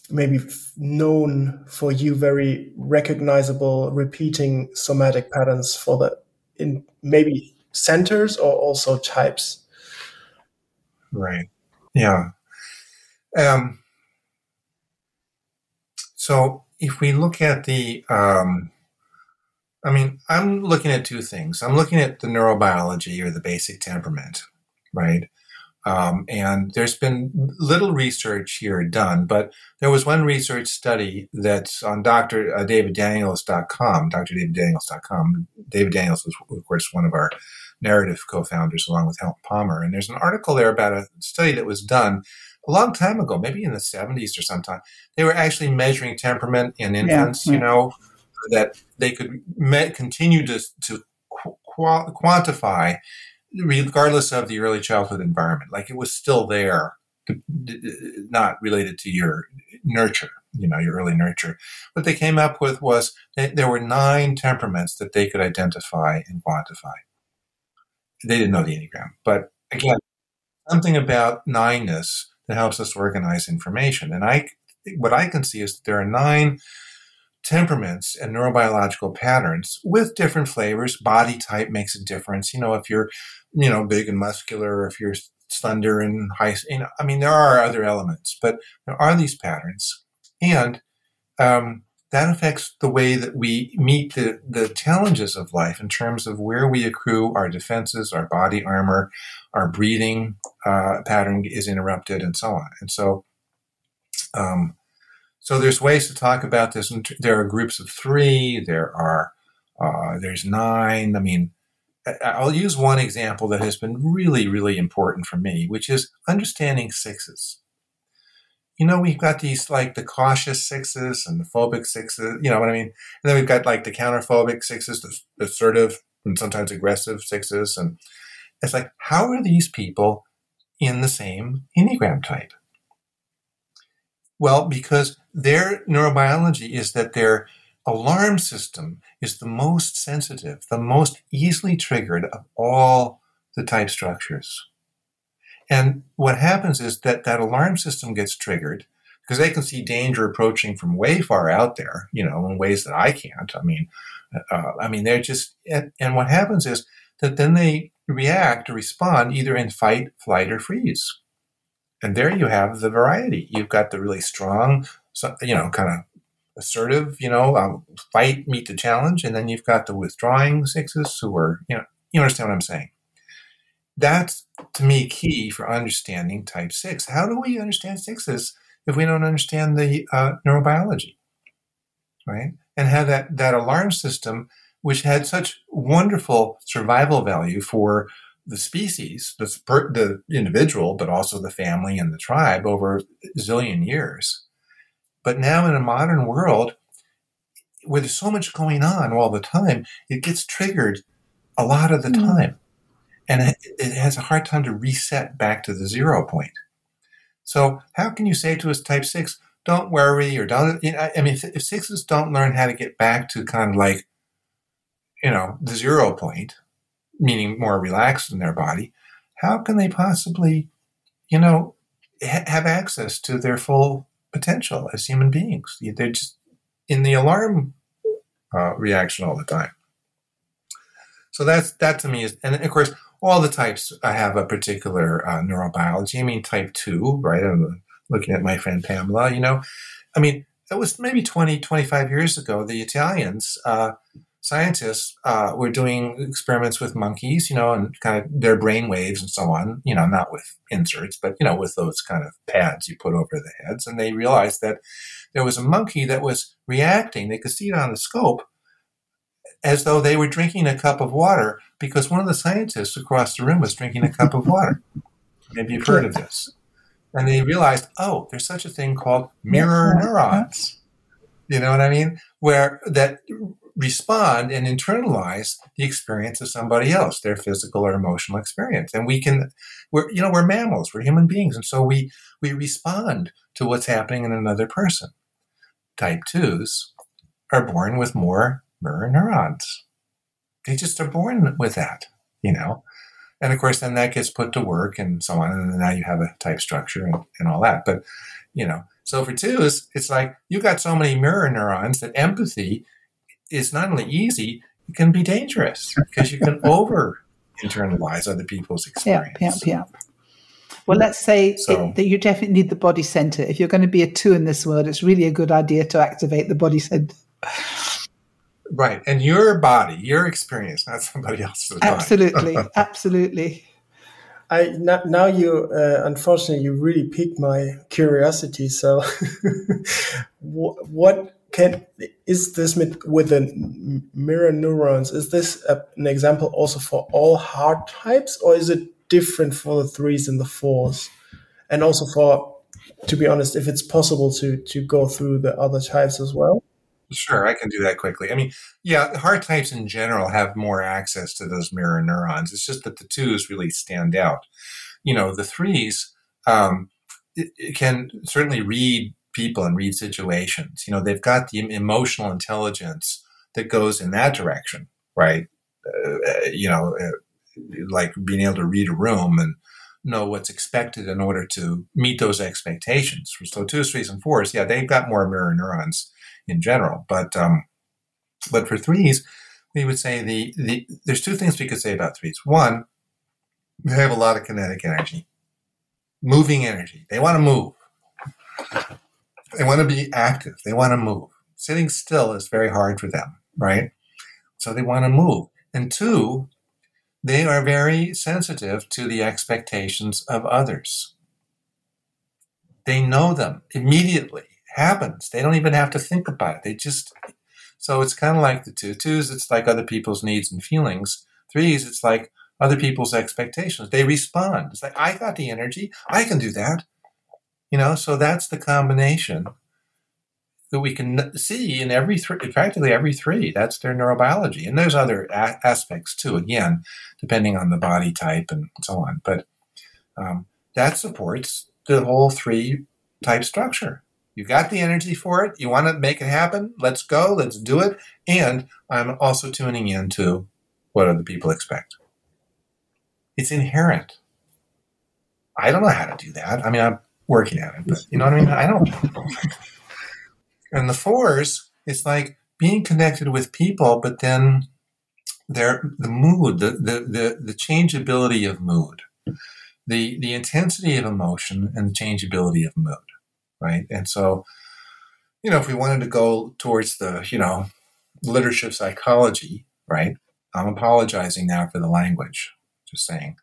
maybe known for you very recognizable repeating somatic patterns for the in maybe centers or also types right yeah um so if we look at the, um, I mean, I'm looking at two things. I'm looking at the neurobiology or the basic temperament, right? Um, and there's been little research here done, but there was one research study that's on Dr. Uh, DavidDaniels.com, DrDavidDaniels.com. David Daniels was, of course, one of our narrative co-founders along with Helen Palmer. And there's an article there about a study that was done a long time ago, maybe in the 70s or sometime, they were actually measuring temperament in infants, yeah, you know, that they could me- continue to, to qu- quantify regardless of the early childhood environment. Like it was still there not related to your nurture, you know, your early nurture. What they came up with was there were nine temperaments that they could identify and quantify. They didn't know the Enneagram, but again, something about nineness that helps us organize information. And I, what I can see is that there are nine temperaments and neurobiological patterns with different flavors. Body type makes a difference. You know, if you're, you know, big and muscular, or if you're slender and high, you know, I mean, there are other elements, but there are these patterns. And um, that affects the way that we meet the, the challenges of life in terms of where we accrue our defenses, our body armor, our breathing uh, pattern is interrupted, and so on. And so, um, so there's ways to talk about this. And there are groups of three. There are uh, there's nine. I mean, I'll use one example that has been really, really important for me, which is understanding sixes. You know, we've got these like the cautious sixes and the phobic sixes. You know what I mean? And then we've got like the counterphobic sixes, the assertive and sometimes aggressive sixes, and it's like, how are these people in the same Enneagram type? Well, because their neurobiology is that their alarm system is the most sensitive, the most easily triggered of all the type structures. And what happens is that that alarm system gets triggered because they can see danger approaching from way far out there, you know, in ways that I can't. I mean, uh, I mean, they're just, and, and what happens is that then they react or respond either in fight, flight, or freeze. And there you have the variety. You've got the really strong, you know, kind of assertive, you know, um, fight, meet the challenge, and then you've got the withdrawing sixes who are, you know, you understand what I'm saying. That's to me key for understanding type six. How do we understand sixes if we don't understand the uh, neurobiology, right? And have that that alarm system which had such wonderful survival value for the species, the, the individual, but also the family and the tribe over a zillion years. But now in a modern world, where there's so much going on all the time, it gets triggered a lot of the mm. time. And it, has a hard time to reset back to the zero point. So, how can you say to us, type six, don't worry, or don't, you know, I mean, if, if sixes don't learn how to get back to kind of like you know, the zero point, meaning more relaxed in their body, how can they possibly, you know, ha- have access to their full potential as human beings? They're just in the alarm uh, reaction all the time. So that's that to me is, and of course, all the types I have a particular uh, neurobiology. I mean, type two, right? I'm looking at my friend Pamela. You know, I mean, it was maybe 20, 25 years ago. The Italians. Uh, scientists uh, were doing experiments with monkeys, you know, and kind of their brain waves and so on, you know, not with inserts, but, you know, with those kind of pads you put over the heads. And they realized that there was a monkey that was reacting. They could see it on the scope as though they were drinking a cup of water because one of the scientists across the room was drinking a cup of water. Maybe you've heard of this. And they realized, oh, there's such a thing called mirror neurons. You know what I mean? Where that respond and internalize the experience of somebody else, their physical or emotional experience. And we can, we're, you know, we're mammals, we're human beings. And so we, we respond to what's happening in another person. Type twos are born with more mirror neurons. They just are born with that, you know? And of course, then that gets put to work and so on. And now you have a type structure and, and all that. But, you know, so for twos, it's like you've got so many mirror neurons that empathy is not only easy, it can be dangerous because you can over internalize other people's experience. Yeah, yeah, yeah. Well, let's say so, it, that you definitely need the body center. If you're going to be a two in this world, it's really a good idea to activate the body center. Right. And your body, your experience, not somebody else's. Absolutely. absolutely. I now you uh, unfortunately you really piqued my curiosity. So, what can is this with the mirror neurons? Is this a, an example also for all heart types, or is it different for the threes and the fours? And also for, to be honest, if it's possible to to go through the other types as well. Sure, I can do that quickly. I mean, yeah, heart types in general have more access to those mirror neurons. It's just that the twos really stand out. You know, the threes, um, can certainly read people and read situations. You know, they've got the emotional intelligence that goes in that direction, right? Uh, you know, uh, like being able to read a room and know what's expected in order to meet those expectations. So twos, threes, and fours, yeah, they've got more mirror neurons in general. But um, but for threes, we would say the, the there's two things we could say about threes. One, they have a lot of kinetic energy, moving energy. They want to move. They want to be active. They want to move. Sitting still is very hard for them, right? So they want to move. And two, they are very sensitive to the expectations of others. They know them immediately. Happens. They don't even have to think about it. They just so it's kind of like the two twos. It's like other people's needs and feelings. Threes, it's like other people's expectations. They respond. It's like, I got the energy. I can do that. You know, so that's the combination that we can see in every three, practically every three. That's their neurobiology. And there's other a- aspects too, again, depending on the body type and so on. But um, that supports the whole three type structure. You got the energy for it. You want to make it happen. Let's go. Let's do it. And I'm also tuning in to what other people expect. It's inherent. I don't know how to do that. I mean, I'm working at it, but you know what I mean? I don't. and the fours, it's like being connected with people, but then their the mood, the the the, the changeability of mood, the the intensity of emotion, and the changeability of mood, right? And so, you know, if we wanted to go towards the you know literature psychology, right? I'm apologizing now for the language just saying,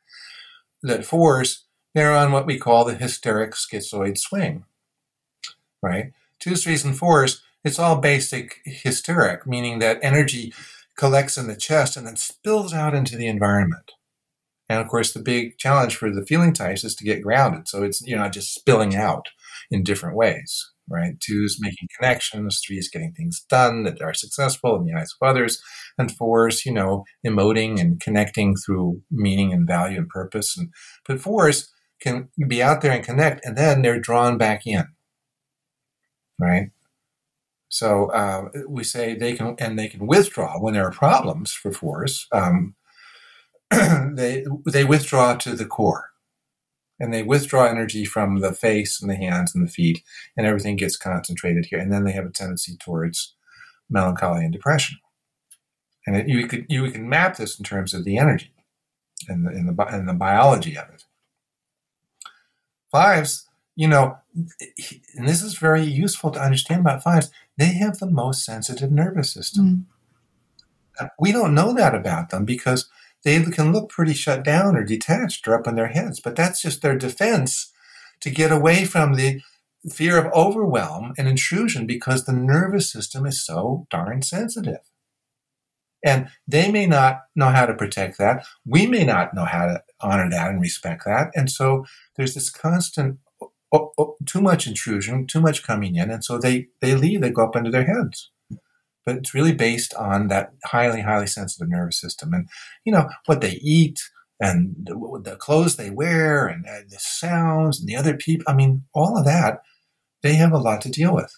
that fours, they're on what we call the hysteric schizoid swing, right? Twos, threes, and fours, it's all basic hysteric, meaning that energy collects in the chest and then spills out into the environment. And of course, the big challenge for the feeling types is to get grounded. So it's, you know, just spilling out in different ways right? Two is making connections. Three is getting things done that are successful in the eyes of others. And four is, you know, emoting and connecting through meaning and value and purpose. And but fours can be out there and connect, and then they're drawn back in, right? So uh, we say they can, and they can withdraw when there are problems for fours. Um, they they withdraw to the core and they withdraw energy from the face and the hands and the feet, and everything gets concentrated here. And then they have a tendency towards melancholy and depression. And it, you could you can map this in terms of the energy and the, and the and the biology of it. Fives, you know, and this is very useful to understand about fives. They have the most sensitive nervous system. Mm. We don't know that about them because they can look pretty shut down or detached or up in their heads, but that's just their defense to get away from the fear of overwhelm and intrusion because the nervous system is so darn sensitive. And they may not know how to protect that. We may not know how to honor that and respect that. And so there's this constant oh, oh, too much intrusion, too much coming in. And so they, they leave, they go up into their heads but it's really based on that highly, highly sensitive nervous system and, you know, what they eat and the, the clothes they wear and uh, the sounds and the other people. I mean, all of that, they have a lot to deal with,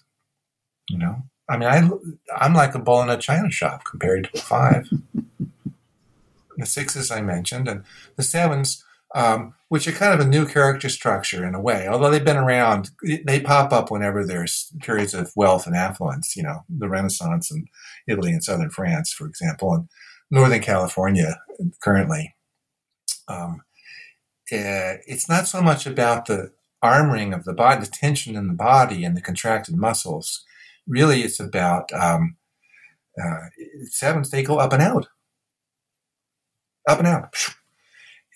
you know? I mean, I, I'm like a bull in a china shop compared to a five. the sixes I mentioned, and the sevens, um, which are kind of a new character structure in a way. Although they've been around, they pop up whenever there's periods of wealth and affluence. You know, the Renaissance in Italy and southern France, for example, and Northern California currently. Um, uh, it's not so much about the armoring of the body, the tension in the body and the contracted muscles. Really, it's about um, uh, sevens. They go up and out, up and out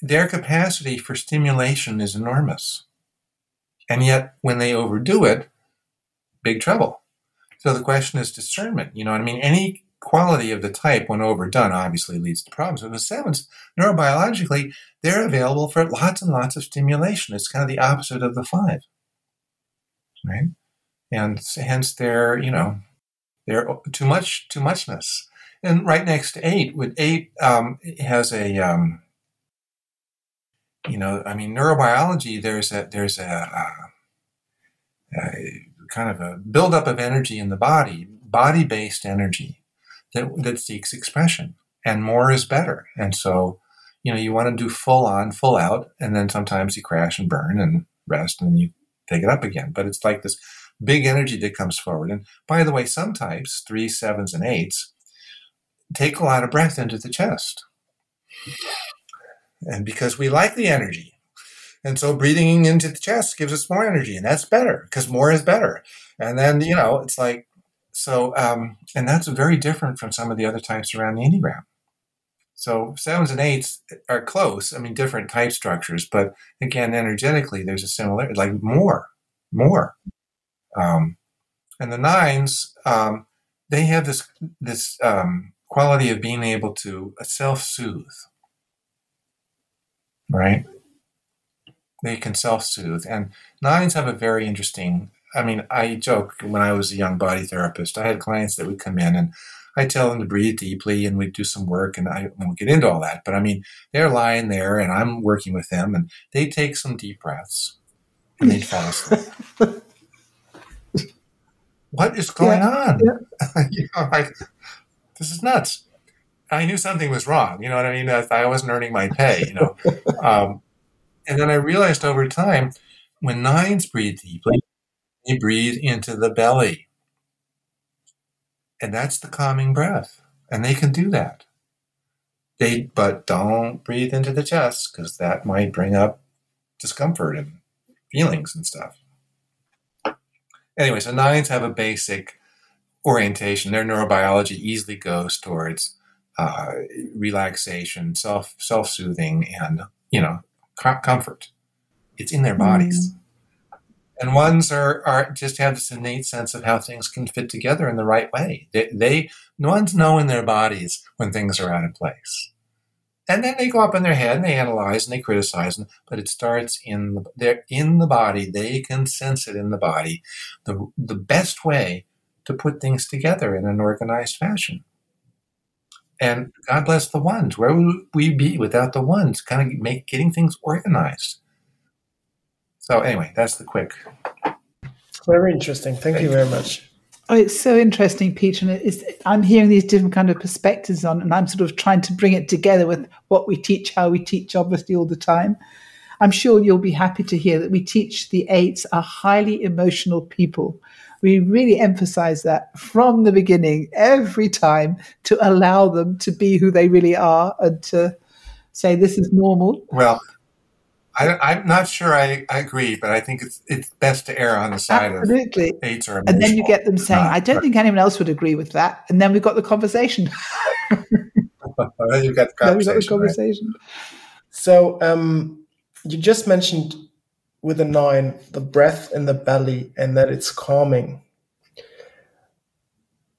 their capacity for stimulation is enormous. And yet, when they overdo it, big trouble. So the question is discernment. You know what I mean? Any quality of the type, when overdone, obviously leads to problems. With the sevens, neurobiologically, they're available for lots and lots of stimulation. It's kind of the opposite of the five, right? And hence, they're you know, they're too much, too muchness. And right next to eight, with eight um, has a um, you know, I mean, neurobiology. There's a there's a uh, uh, kind of a buildup of energy in the body, body based energy that, that seeks expression. And more is better. And so, you know, you want to do full on, full out, and then sometimes you crash and burn and rest and you take it up again. But it's like this big energy that comes forward. And by the way, some types, three, sevens, and eights, take a lot of breath into the chest. And because we like the energy. And so breathing into the chest gives us more energy, and that's better because more is better. And then, you know, it's like, so, um, and that's very different from some of the other types around the Enneagram. So sevens and eights are close. I mean, different type structures, but again, energetically, there's a similarity, like more, more. Um, and the nines, um, they have this this um, quality of being able to self-soothe, right? They can self-soothe, and nines have a very interesting. I mean, I joke when I was a young body therapist, I had clients that would come in and I tell them to breathe deeply and we do some work and I won't get into all that. But I mean, they're lying there and I'm working with them and they take some deep breaths and they fall asleep. what is going yeah, on? Yeah. you know, like, this is nuts. I knew something was wrong. You know what I mean? I wasn't earning my pay, you know. Um, and then I realized over time, when nines breathe deeply, they breathe into the belly. And that's the calming breath. And they can do that. They, but don't breathe into the chest because that might bring up discomfort and feelings and stuff. Anyway, so nines have a basic orientation. Their neurobiology easily goes towards uh, relaxation, self self soothing, and you know comfort. It's in their bodies. Mm. And ones are, are just have this innate sense of how things can fit together in the right way. They, they ones know in their bodies when things are out of place. And then they go up in their head and they analyze and they criticize, Them, but it starts in the, they're in the body. They can sense it in the body. The, the best way to put things together in an organized fashion. And God bless the ones. Where would we be without the ones? Kind of make getting things organized. So anyway, that's the quick. Very interesting. Thank you very much. Oh, it's so interesting, Peter. And I'm hearing these different kind of perspectives on, and I'm sort of trying to bring it together with what we teach, how we teach, obviously, all the time. I'm sure you'll be happy to hear that we teach the eights are highly emotional people. We really emphasize that from the beginning, every time, to allow them to be who they really are and to say this is normal. Well, I, am not sure I, I, agree, but I think it's it's best to err on the side Absolutely. of eights or And then you get them saying, not, "I don't think anyone else would agree with that," and then we've got the conversation. then you got the conversation. Got the conversation. Right? So um, you just mentioned with a nine the breath in the belly and that it's calming.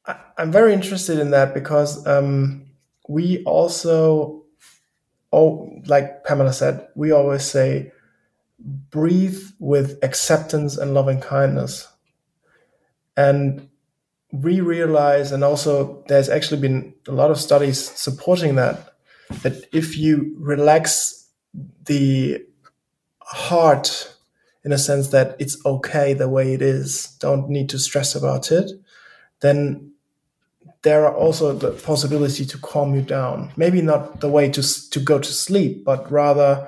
I, am very interested in that because um, we also oh, like Pamela said, we always say, breathe with acceptance and loving kindness. And we realize, and also there's actually been a lot of studies supporting that, that if you relax the heart in a sense that it's okay the way it is, don't need to stress about it, then there are also the possibility to calm you down. Maybe not the way to to go to sleep, but rather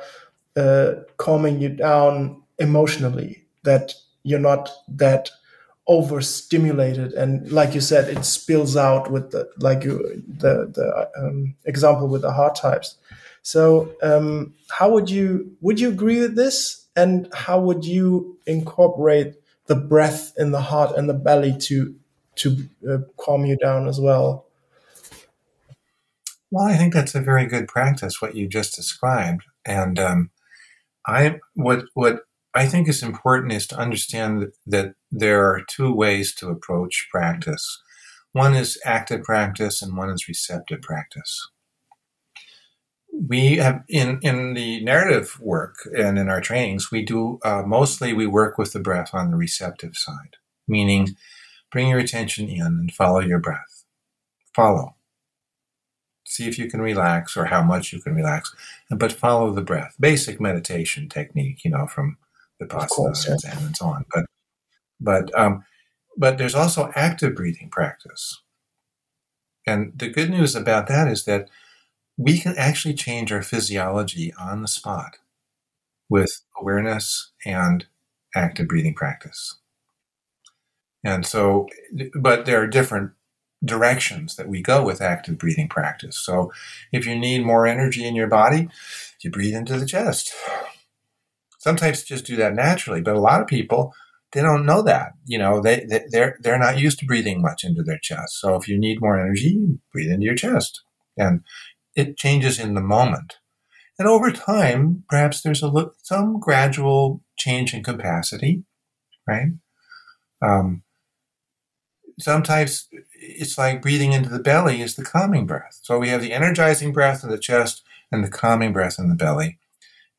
uh, calming you down emotionally. That you're not that overstimulated, and like you said, it spills out with the like you the the um, example with the heart types. So, um, how would you would you agree with this? And how would you incorporate the breath in the heart and the belly to to uh, calm you down as well. Well, I think that's a very good practice what you just described, and um, I what what I think is important is to understand that there are two ways to approach practice. One is active practice, and one is receptive practice. We have in in the narrative work and in our trainings, we do uh, mostly we work with the breath on the receptive side, meaning Bring your attention in and follow your breath. Follow. See if you can relax or how much you can relax, but follow the breath. Basic meditation technique, you know, from the Vipassana yeah. and so on. But But um, but there's also active breathing practice. And the good news about that is that we can actually change our physiology on the spot with awareness and active breathing practice. And so, but there are different directions that we go with active breathing practice. So, if you need more energy in your body, you breathe into the chest. Sometimes just do that naturally, but a lot of people they don't know that. You know, they, they they're they're not used to breathing much into their chest. So if you need more energy, breathe into your chest, and it changes in the moment. And over time, perhaps there's a look, some gradual change in capacity, right? Um, sometimes it's like breathing into the belly is the calming breath. So we have the energizing breath in the chest and the calming breath in the belly.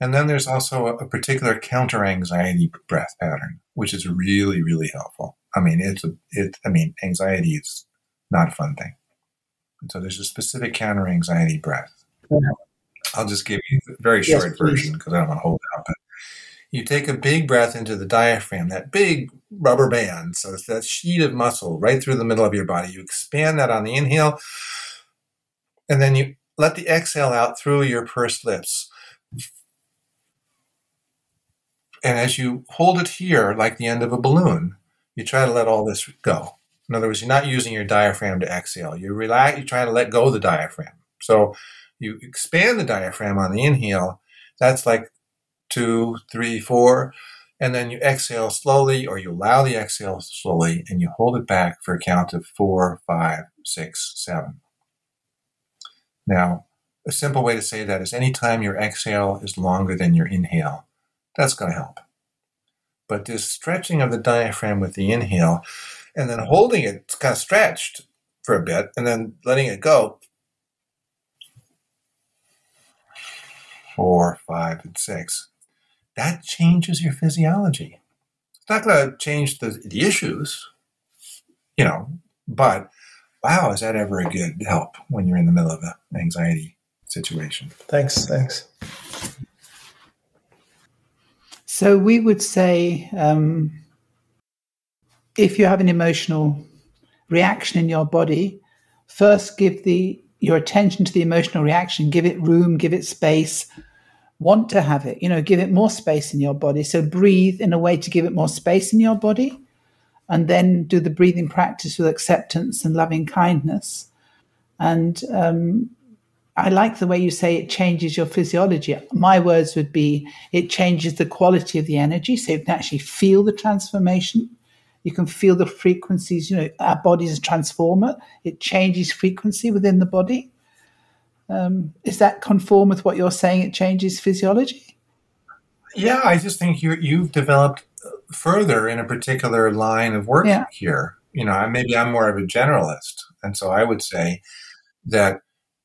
And then there's also a, a particular counter anxiety breath pattern, which is really, really helpful. I mean, it's a, it, I mean, anxiety is not a fun thing. And so there's a specific counter anxiety breath. I'll just give you a very short yes, version because I don't want to hold it out. But you take a big breath into the diaphragm, that big rubber band. So it's that sheet of muscle right through the middle of your body. You expand that on the inhale, and then you let the exhale out through your pursed lips. And as you hold it here, like the end of a balloon, you try to let all this go. In other words, you're not using your diaphragm to exhale. You relax, you try to let go of the diaphragm. So you expand the diaphragm on the inhale. That's like two, three, four. And then you exhale slowly, or you allow the exhale slowly, and you hold it back for a count of four, five, six, seven. Now, a simple way to say that is anytime your exhale is longer than your inhale, that's going to help. But this stretching of the diaphragm with the inhale and then holding it kind of stretched for a bit and then letting it go four, five, and six, that changes your physiology. It's not going to change the, the issues, you know, but wow, is that ever a good help when you're in the middle of an anxiety situation? Thanks. Thanks. So we would say um, if you have an emotional reaction in your body, first give the your attention to the emotional reaction, give it room, give it space, want to have it, you know, give it more space in your body. So breathe in a way to give it more space in your body. And then do the breathing practice with acceptance and loving kindness. And um, I like the way you say it changes your physiology. My words would be it changes the quality of the energy. So you can actually feel the transformation. You can feel the frequencies. You know, our body is a transformer. It changes frequency within the body. Um, is that conform with what you're saying? It changes physiology. Yeah, I just think you you've developed further in a particular line of work yeah. here. You know, maybe I'm more of a generalist, and so I would say that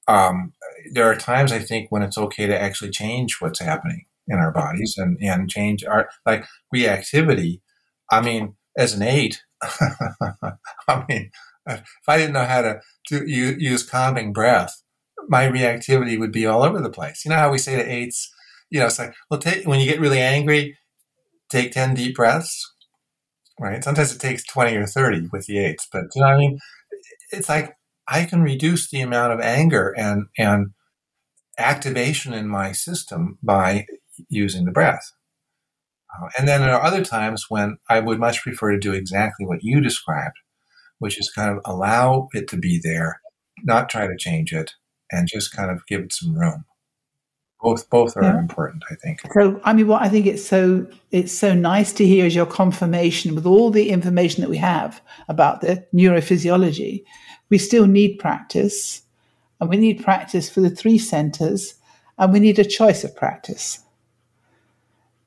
um, there are times I think when it's okay to actually change what's happening in our bodies and, and change our like reactivity. I mean, as an eight, I mean, if I didn't know how to, use calming breath, my reactivity would be all over the place. You know how we say to eights, you know, it's like, well, take, when you get really angry, take 10 deep breaths, right? Sometimes it takes 20 or 30 with the eights, but you know I mean? It's like, I can reduce the amount of anger and, and activation in my system by using the breath. Uh, and then there are other times when I would much prefer to do exactly what you described, which is kind of allow it to be there, not try to change it, and just kind of give it some room. Both both are yeah. important, I think. So, I mean, what I think it's so it's so nice to hear is your confirmation with all the information that we have about the neurophysiology. We still need practice and we need practice for the three centers, and we need a choice of practice.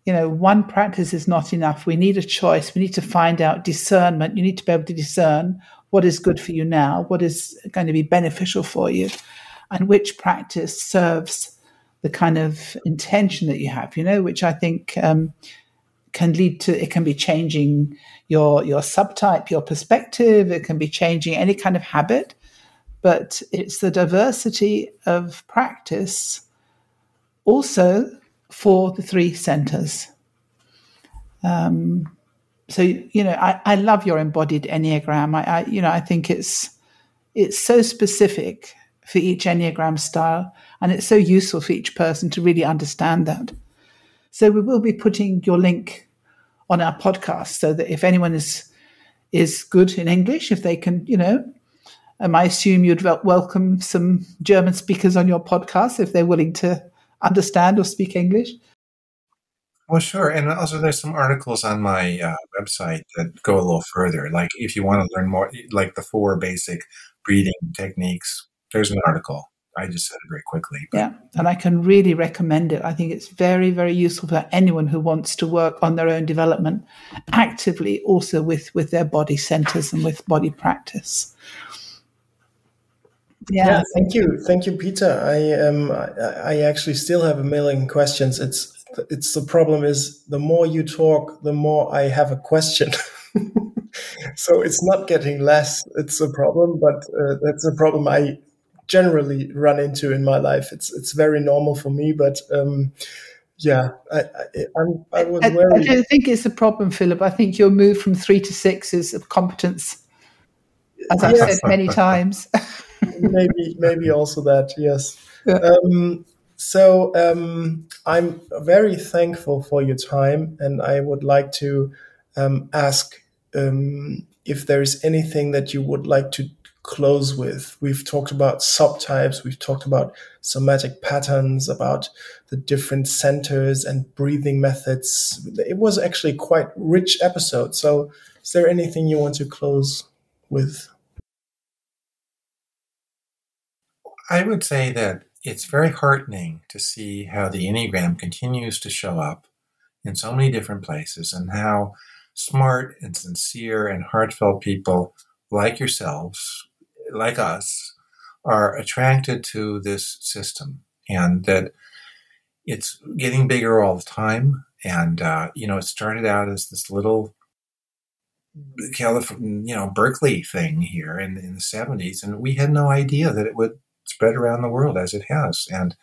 You know, one practice is not enough. We need a choice. We need to find out discernment. You need to be able to discern what is good for you now, what is going to be beneficial for you, and which practice serves the kind of intention that you have, you know, which I think um, can lead to it can be changing your your subtype, your perspective, it can be changing any kind of habit but it's the diversity of practice also for the three centers. Um, so you know, I, I love your embodied enneagram. I, I you know I think it's it's so specific for each enneagram style, and it's so useful for each person to really understand that. So we will be putting your link on our podcast so that if anyone is is good in English, if they can, you know, um, I assume you'd welcome some German speakers on your podcast if they're willing to understand or speak English. Well, sure. And also, there's some articles on my uh, website that go a little further. Like, if you want to learn more, like the four basic breathing techniques, there's an article. I just said it very quickly. But. Yeah, and I can really recommend it. I think it's very, very useful for anyone who wants to work on their own development actively, also with with their body centers and with body practice. Yeah. yeah, thank you, thank you, Peter. I um, I, I actually still have a million questions. It's it's the problem is the more you talk, the more I have a question. so it's not getting less. It's a problem, but uh, that's a problem I generally run into in my life. It's it's very normal for me, but um, yeah, I, I, I'm, I was I, I don't think it's a problem, Philipp. I think your move from three to six is of competence, as I've said many times. maybe maybe also that yes. Yeah. Um, so um, I'm very thankful for your time, and I would like to um, ask um, if there is anything that you would like to close with. We've talked about subtypes, we've talked about somatic patterns, about the different centers and breathing methods. It was actually quite rich episode. So, is there anything you want to close with? I would say that it's very heartening to see how the Enneagram continues to show up in so many different places and how smart and sincere and heartfelt people like yourselves, like us, are attracted to this system and that it's getting bigger all the time. And, uh, you know, it started out as this little California, you know, Berkeley thing here in, in the 70s. And we had no idea that it would spread around the world as it has. And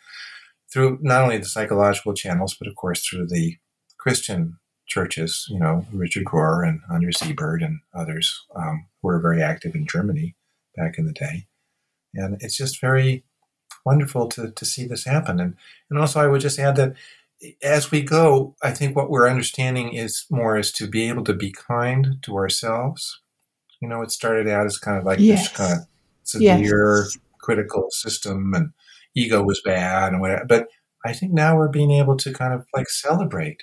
through not only the psychological channels, but of course through the Christian churches, you know, Richard Rohr and Andreas Ebert and others um, who were very active in Germany back in the day. And it's just very wonderful to, to see this happen. And, and also, I would just add that as we go, I think what we're understanding is more is to be able to be kind to ourselves. You know, it started out as kind of like yes. this kind of severe yes critical system and ego was bad and whatever. But I think now we're being able to kind of like celebrate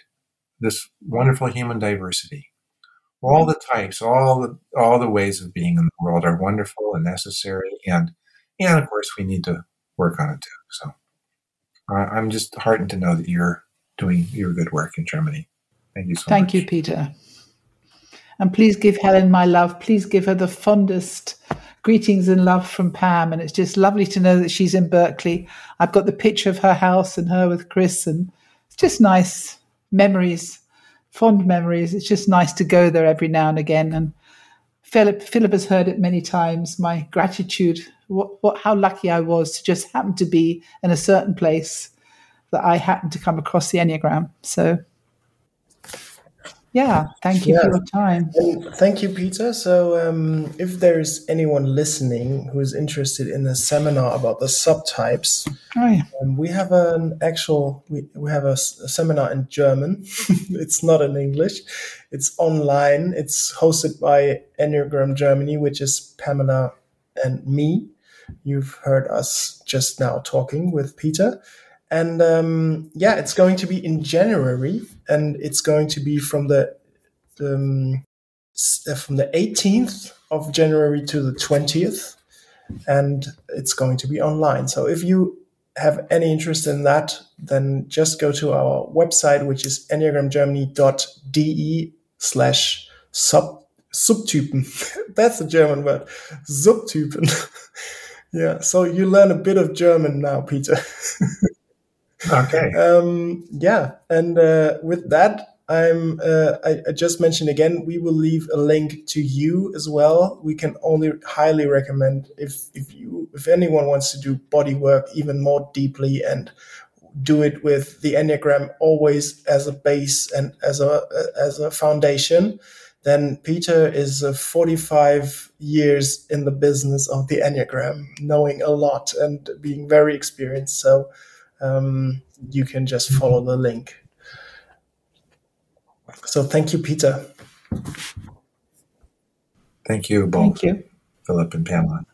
this wonderful human diversity. All the types, all the all the ways of being in the world are wonderful and necessary, and and of course we need to work on it too. So I'm just heartened to know that you're doing your good work in Germany. Thank you so Thank much. Thank you, Peter. And please give Helen my love. Please give her the fondest greetings and love from Pam. And it's just lovely to know that she's in Berkeley. I've got the picture of her house and her with Chris, and it's just nice memories, fond memories. It's just nice to go there every now and again. And Philipp, Philipp has heard it many times. My gratitude, what, what, how lucky I was to just happen to be in a certain place that I happened to come across the Enneagram. So yeah, thank you yeah. for your time. And thank you, Peter. So, um, if there's anyone listening who is interested in a seminar about the subtypes, oh, yeah. um, we have an actual we, we have a, a seminar in German. it's not in English. It's online. It's hosted by Enneagram Germany, which is Pamela and me. You've heard us just now talking with Peter. And um, yeah, it's going to be in January, and it's going to be from the um, uh, from the 18th of January to the 20th, and it's going to be online. So if you have any interest in that, then just go to our website, which is enneagramgermany.de slash sub subtypen. That's a German word. Subtypen. yeah. So you learn a bit of German now, Peter. Okay. Um, yeah, and uh, with that, I'm. Uh, I, I, just mentioned again. We will leave a link to you as well. We can only highly recommend if if you if anyone wants to do body work even more deeply and do it with the enneagram always as a base and as a as a foundation then Peter is uh, 45 years in the business of the Enneagram, knowing a lot and being very experienced. So um, you can just follow the link. So thank you, Peter. Thank you both. Thank you. Philipp and Pamela.